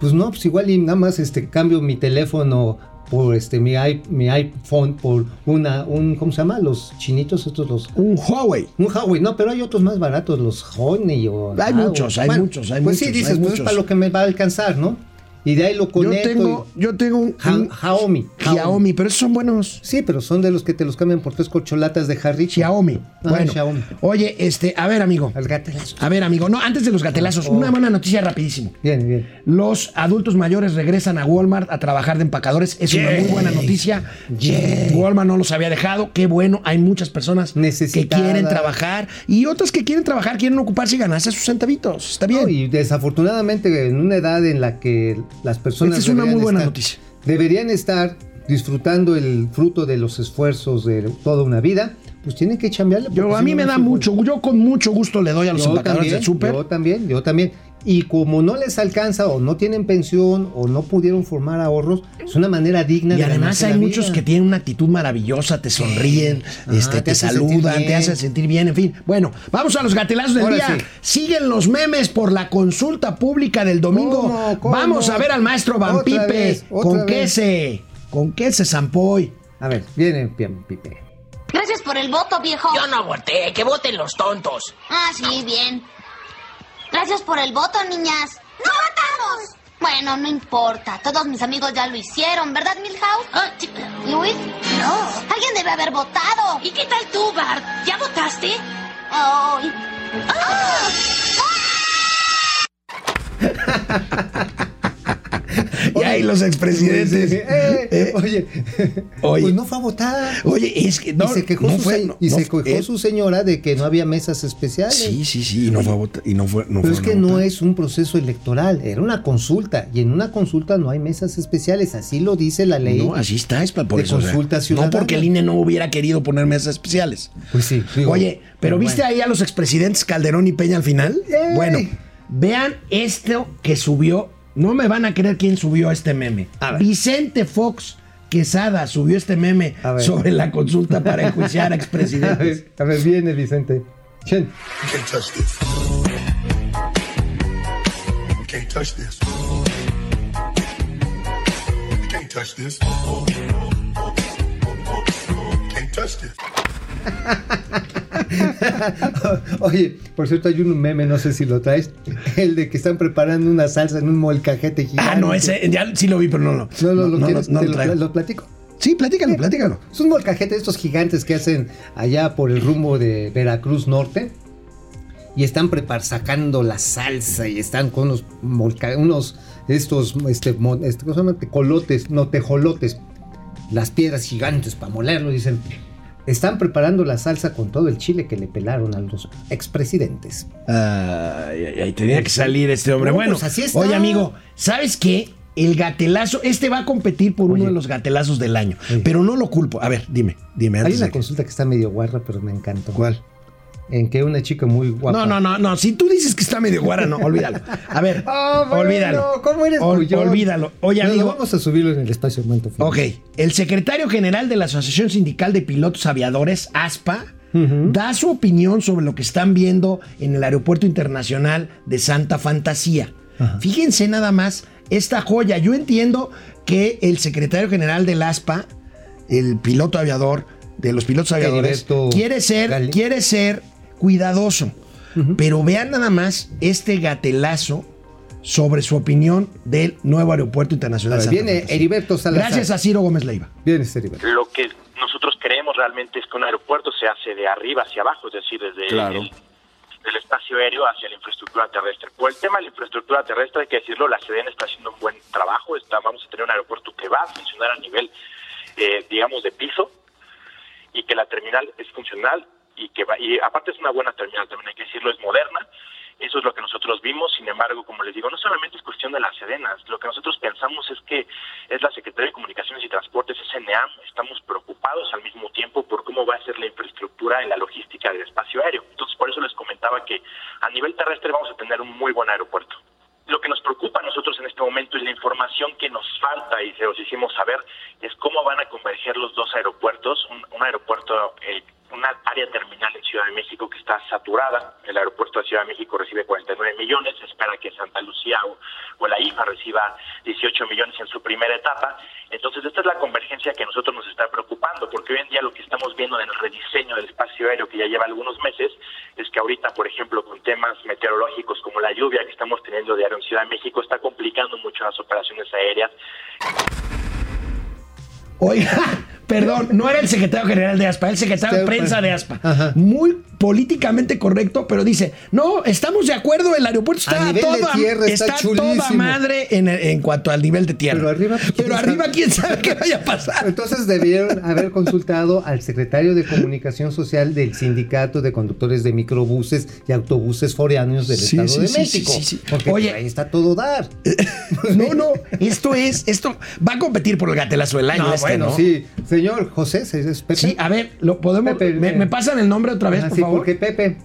Pues no, pues igual y nada más este, cambio mi teléfono por este mi, i- mi iPhone por una, un, ¿cómo se llama? Los chinitos, estos los Un Huawei. un Huawei, no, pero hay otros más baratos, los Honey o... Hay muchos, hay muchos, hay pues sí, muchos, dices, hay pues muchos. es para lo que me va a alcanzar, ¿no? Y de ahí lo Yo conecto. tengo, yo tengo un, Ja- un Xiaomi. Xiaomi, pero esos son buenos. Sí, pero son de los que te los cambian por tres corcholatas de jarrito. Xiaomi. Ah, bueno, Xiaomi. oye, este, a ver, amigo. Al gatelazo. A ver, amigo. No, antes de los gatelazos, Oh. una buena noticia rapidísimo. Bien, bien. Los adultos mayores regresan a Walmart a trabajar de empacadores. Es una muy buena noticia. Walmart no los había dejado. Qué bueno. Hay muchas personas que quieren trabajar y otras que quieren trabajar, quieren ocuparse y ganarse sus centavitos. Está bien. No, y desafortunadamente en una edad en la que las personas Esta es una muy deberían buena estar- noticia. deberían estar disfrutando el fruto de los esfuerzos de toda una vida, pues tienen que chambearle. Yo, a mí me da mucho, yo con mucho gusto le doy a los Yo empacadores también, del súper. Yo también, yo también. Y como no les alcanza o no tienen pensión o no pudieron formar ahorros, es una manera digna Y de además ganarse hay la muchos vida. que tienen una actitud maravillosa, te sonríen, este, te, saludan, te hacen sentir bien, en fin. Bueno, vamos a los gatelazos del Ahora día. sí. Siguen los memes por la consulta pública del domingo. ¿Cómo? ¿Cómo? Vamos a ver al maestro Van Otra Pipe vez, con vez. quese, con quese Sampoy. A ver, viene bien, Pipe. Gracias por el voto, viejo. Yo no voté, que voten los tontos. Ah, sí, bien. Gracias por el voto, niñas. ¡No votamos! Bueno, no importa. Todos mis amigos ya lo hicieron, ¿verdad, Milhouse? Ah, chi- ¿Luis? no. Alguien debe haber votado. ¿Y qué tal tú, Bart? ¿Ya votaste? Ay. ¡Ah! Y ahí los expresidentes. Eh, Eh, oye, Oye. pues no fue a votar. Oye, es que no, y se quejó, no su, fue, no- y no se quejó eh, su señora de que no había mesas especiales. Sí, sí, sí, y no fue a votar, y no fue, no Pero es que no es un proceso electoral, era una consulta. Y en una consulta no hay mesas especiales, así lo dice la ley. No, así está, es por de eso. o sea, consulta no ciudadana. porque el INE no hubiera querido poner mesas especiales. Pues sí. digo, Oye, pero ¿viste bueno. ahí a los expresidentes Calderón y Peña al final? Bueno, vean esto que subió. No me van a creer quién subió este meme. A ver. Vicente Fox Quesada subió este meme sobre la consulta para enjuiciar a A expresidentes. ver, a ver, viene Vicente. Chen. You can't touch this. You can't touch this. You can't touch this. You can't touch this. Oye, por cierto, hay un meme, no sé si lo traes, el de que están preparando una salsa en un molcajete gigante. Ah, no, ese ya sí lo vi, pero no, no. No, no, lo no, quieres, no te lo lo, lo platico. Sí, platícalo, platícalo. Es un molcajete de estos gigantes que hacen allá por el rumbo de Veracruz Norte. Y están prepar sacando la salsa y están con unos molca- unos estos este, este, ¿cómo se llama? Tecolotes, no tejolotes, las piedras gigantes para molerlo, dicen. Están preparando la salsa con todo el chile que le pelaron a los expresidentes. Ay, ay, ay, tenía que salir este hombre. No, bueno, pues así está. oye, amigo, ¿sabes qué? El gatelazo, este va a competir por uno de los gatelazos del año, Oye. pero no lo culpo. A ver, dime, dime. Hay una de consulta que está medio guarra, pero me encantó. ¿Cuál? En que una chica muy guapa. No, no, no, no. Si tú dices que está medio guara, no, olvídalo. A ver, bueno, olvídalo. ¿Cómo eres Ol-? Olvídalo. Oye, amigo. vamos a subirlo en el espacio momento final. Ok, el secretario general de la Asociación Sindical de Pilotos Aviadores, ASPA, da su opinión sobre lo que están viendo en el Aeropuerto Internacional de Santa Fantasía. Fíjense nada más esta joya. Yo entiendo que el secretario general del ASPA, el piloto aviador, de los pilotos aviadores, Heriberto quiere ser, Gali- quiere ser cuidadoso. Pero vean nada más este gatelazo sobre su opinión del nuevo Aeropuerto Internacional ver, viene. Heriberto Salazar. Gracias a Ciro Gómez Leiva. Viene este Heriberto. Lo que nosotros creemos realmente es que un aeropuerto se hace de arriba hacia abajo, es decir, desde Claro. el- del espacio aéreo hacia la infraestructura terrestre. Por el tema de la infraestructura terrestre, hay que decirlo, la CDN está haciendo un buen trabajo. Está, vamos a tener un aeropuerto que va a funcionar a nivel, eh, digamos, de piso y que la terminal es funcional y que va, y aparte es una buena terminal, también hay que decirlo, es moderna. Eso es lo que nosotros vimos, sin embargo, como les digo, no solamente es cuestión de las sedenas, lo que nosotros pensamos es que es la Secretaría de Comunicaciones y Transportes, es estamos preocupados al mismo tiempo por cómo va a ser la infraestructura en la logística del espacio aéreo. Entonces, por eso les comentaba que a nivel terrestre vamos a tener un muy buen aeropuerto. Lo que nos preocupa a nosotros en este momento y la información que nos falta y se los hicimos saber es cómo van a converger los dos aeropuertos, un, un aeropuerto eh, una área terminal en Ciudad de México que está saturada. El aeropuerto de Ciudad de México recibe 49 millones, se espera que Santa Lucía o, la IFA reciba 18 millones en su primera etapa. Entonces, esta es la convergencia que a nosotros nos está preocupando, porque hoy en día lo que estamos viendo en el rediseño del espacio aéreo, que ya lleva algunos meses, es que ahorita, por ejemplo, con temas meteorológicos como la lluvia que estamos teniendo diario en Ciudad de México, está complicando mucho las operaciones aéreas. Oiga, perdón, no era el secretario general de ASPA, el secretario de prensa de ASPA. Ajá. Muy políticamente correcto, pero dice, no, estamos de acuerdo, el aeropuerto está a toda, tierra está, está toda madre en, en, cuanto al nivel de tierra. Pero arriba, pero arriba quién sabe qué vaya a pasar. Entonces debieron haber consultado al secretario de Comunicación Social del Sindicato de Conductores de Microbuses y Autobuses Foráneos del sí, Estado sí, de sí, México. Sí, sí, Porque Oye, ahí está todo dar. no, no, esto es, esto va a competir por el gatelazo del año no, este, bueno, ¿no? sí. Señor José, ¿es Pepe? Sí, a ver, lo podemos, Pepe, me, me, pasan el nombre otra vez, ah, por sí, favor? porque Pepe.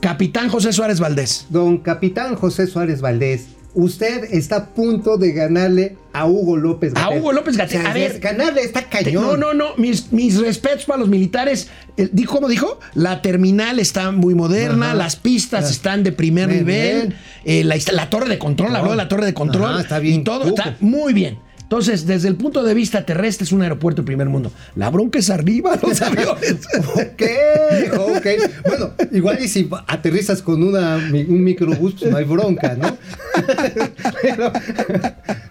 Capitán José Suárez Valdés. Don Capitán José Suárez Valdés, usted está a punto de ganarle a Hugo López A Hugo López Gatel. O sea, a ver, ganarle está cañón. No, no, no. Mis, mis respetos para los militares. Eh, ¿Cómo dijo? La terminal está muy moderna, Ajá. las pistas Ah. están de primer Bien, nivel, bien. eh, la, la torre de control, No. habló de la torre de control. Ajá, está bien. Y todo está muy bien. Entonces, desde el punto de vista terrestre, es un aeropuerto de primer mundo. La bronca es arriba, los aviones. Ok, ok. Bueno, igual y si aterrizas con una, un microbús, pues no hay bronca, ¿no? Pero,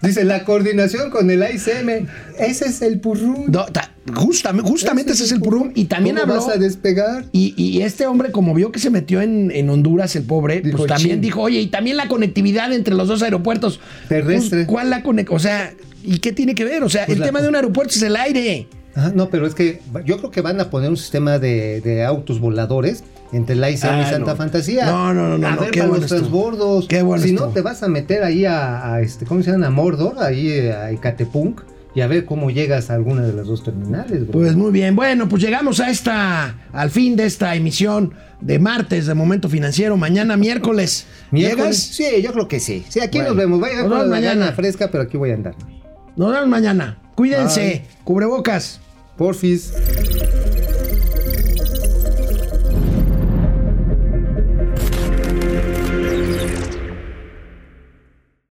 dice, la coordinación con el AICM, ese es el. No, ta- justamente, justamente ese es el purrum. Y también ¿Cómo habló. vas a despegar? Y, y este hombre, como vio que se metió en, en Honduras, el pobre, Dijo, pues también "Chin". dijo, oye, y también la conectividad entre los dos aeropuertos. Terrestre. Pues, ¿Cuál la conexión? O sea, ¿y qué tiene que ver? O sea, Pues el tema de un aeropuerto es el aire. Ah, no, pero es que yo creo que van a poner un sistema de, de autos voladores entre la ICM y Ah, Santa no. Fantasía. No, no, no, no, A ver, qué para bueno los transbordos. Qué bueno Si no, te vas a meter ahí a, a este, ¿cómo se llama? A Mordor, ahí eh, a Ecatepunk, y a ver cómo llegas a alguna de las dos terminales. bro. Pues muy bien. Bueno, pues llegamos a esta, al fin de esta emisión de martes de Momento Financiero. Mañana miércoles. ¿Miércoles? ¿Llegas? Sí, yo creo que sí. Sí, aquí Bueno. nos vemos. Vaya mañana. mañana fresca, pero aquí voy a andar. Nos vemos mañana. Cuídense. Bye. Cubrebocas. Porfis.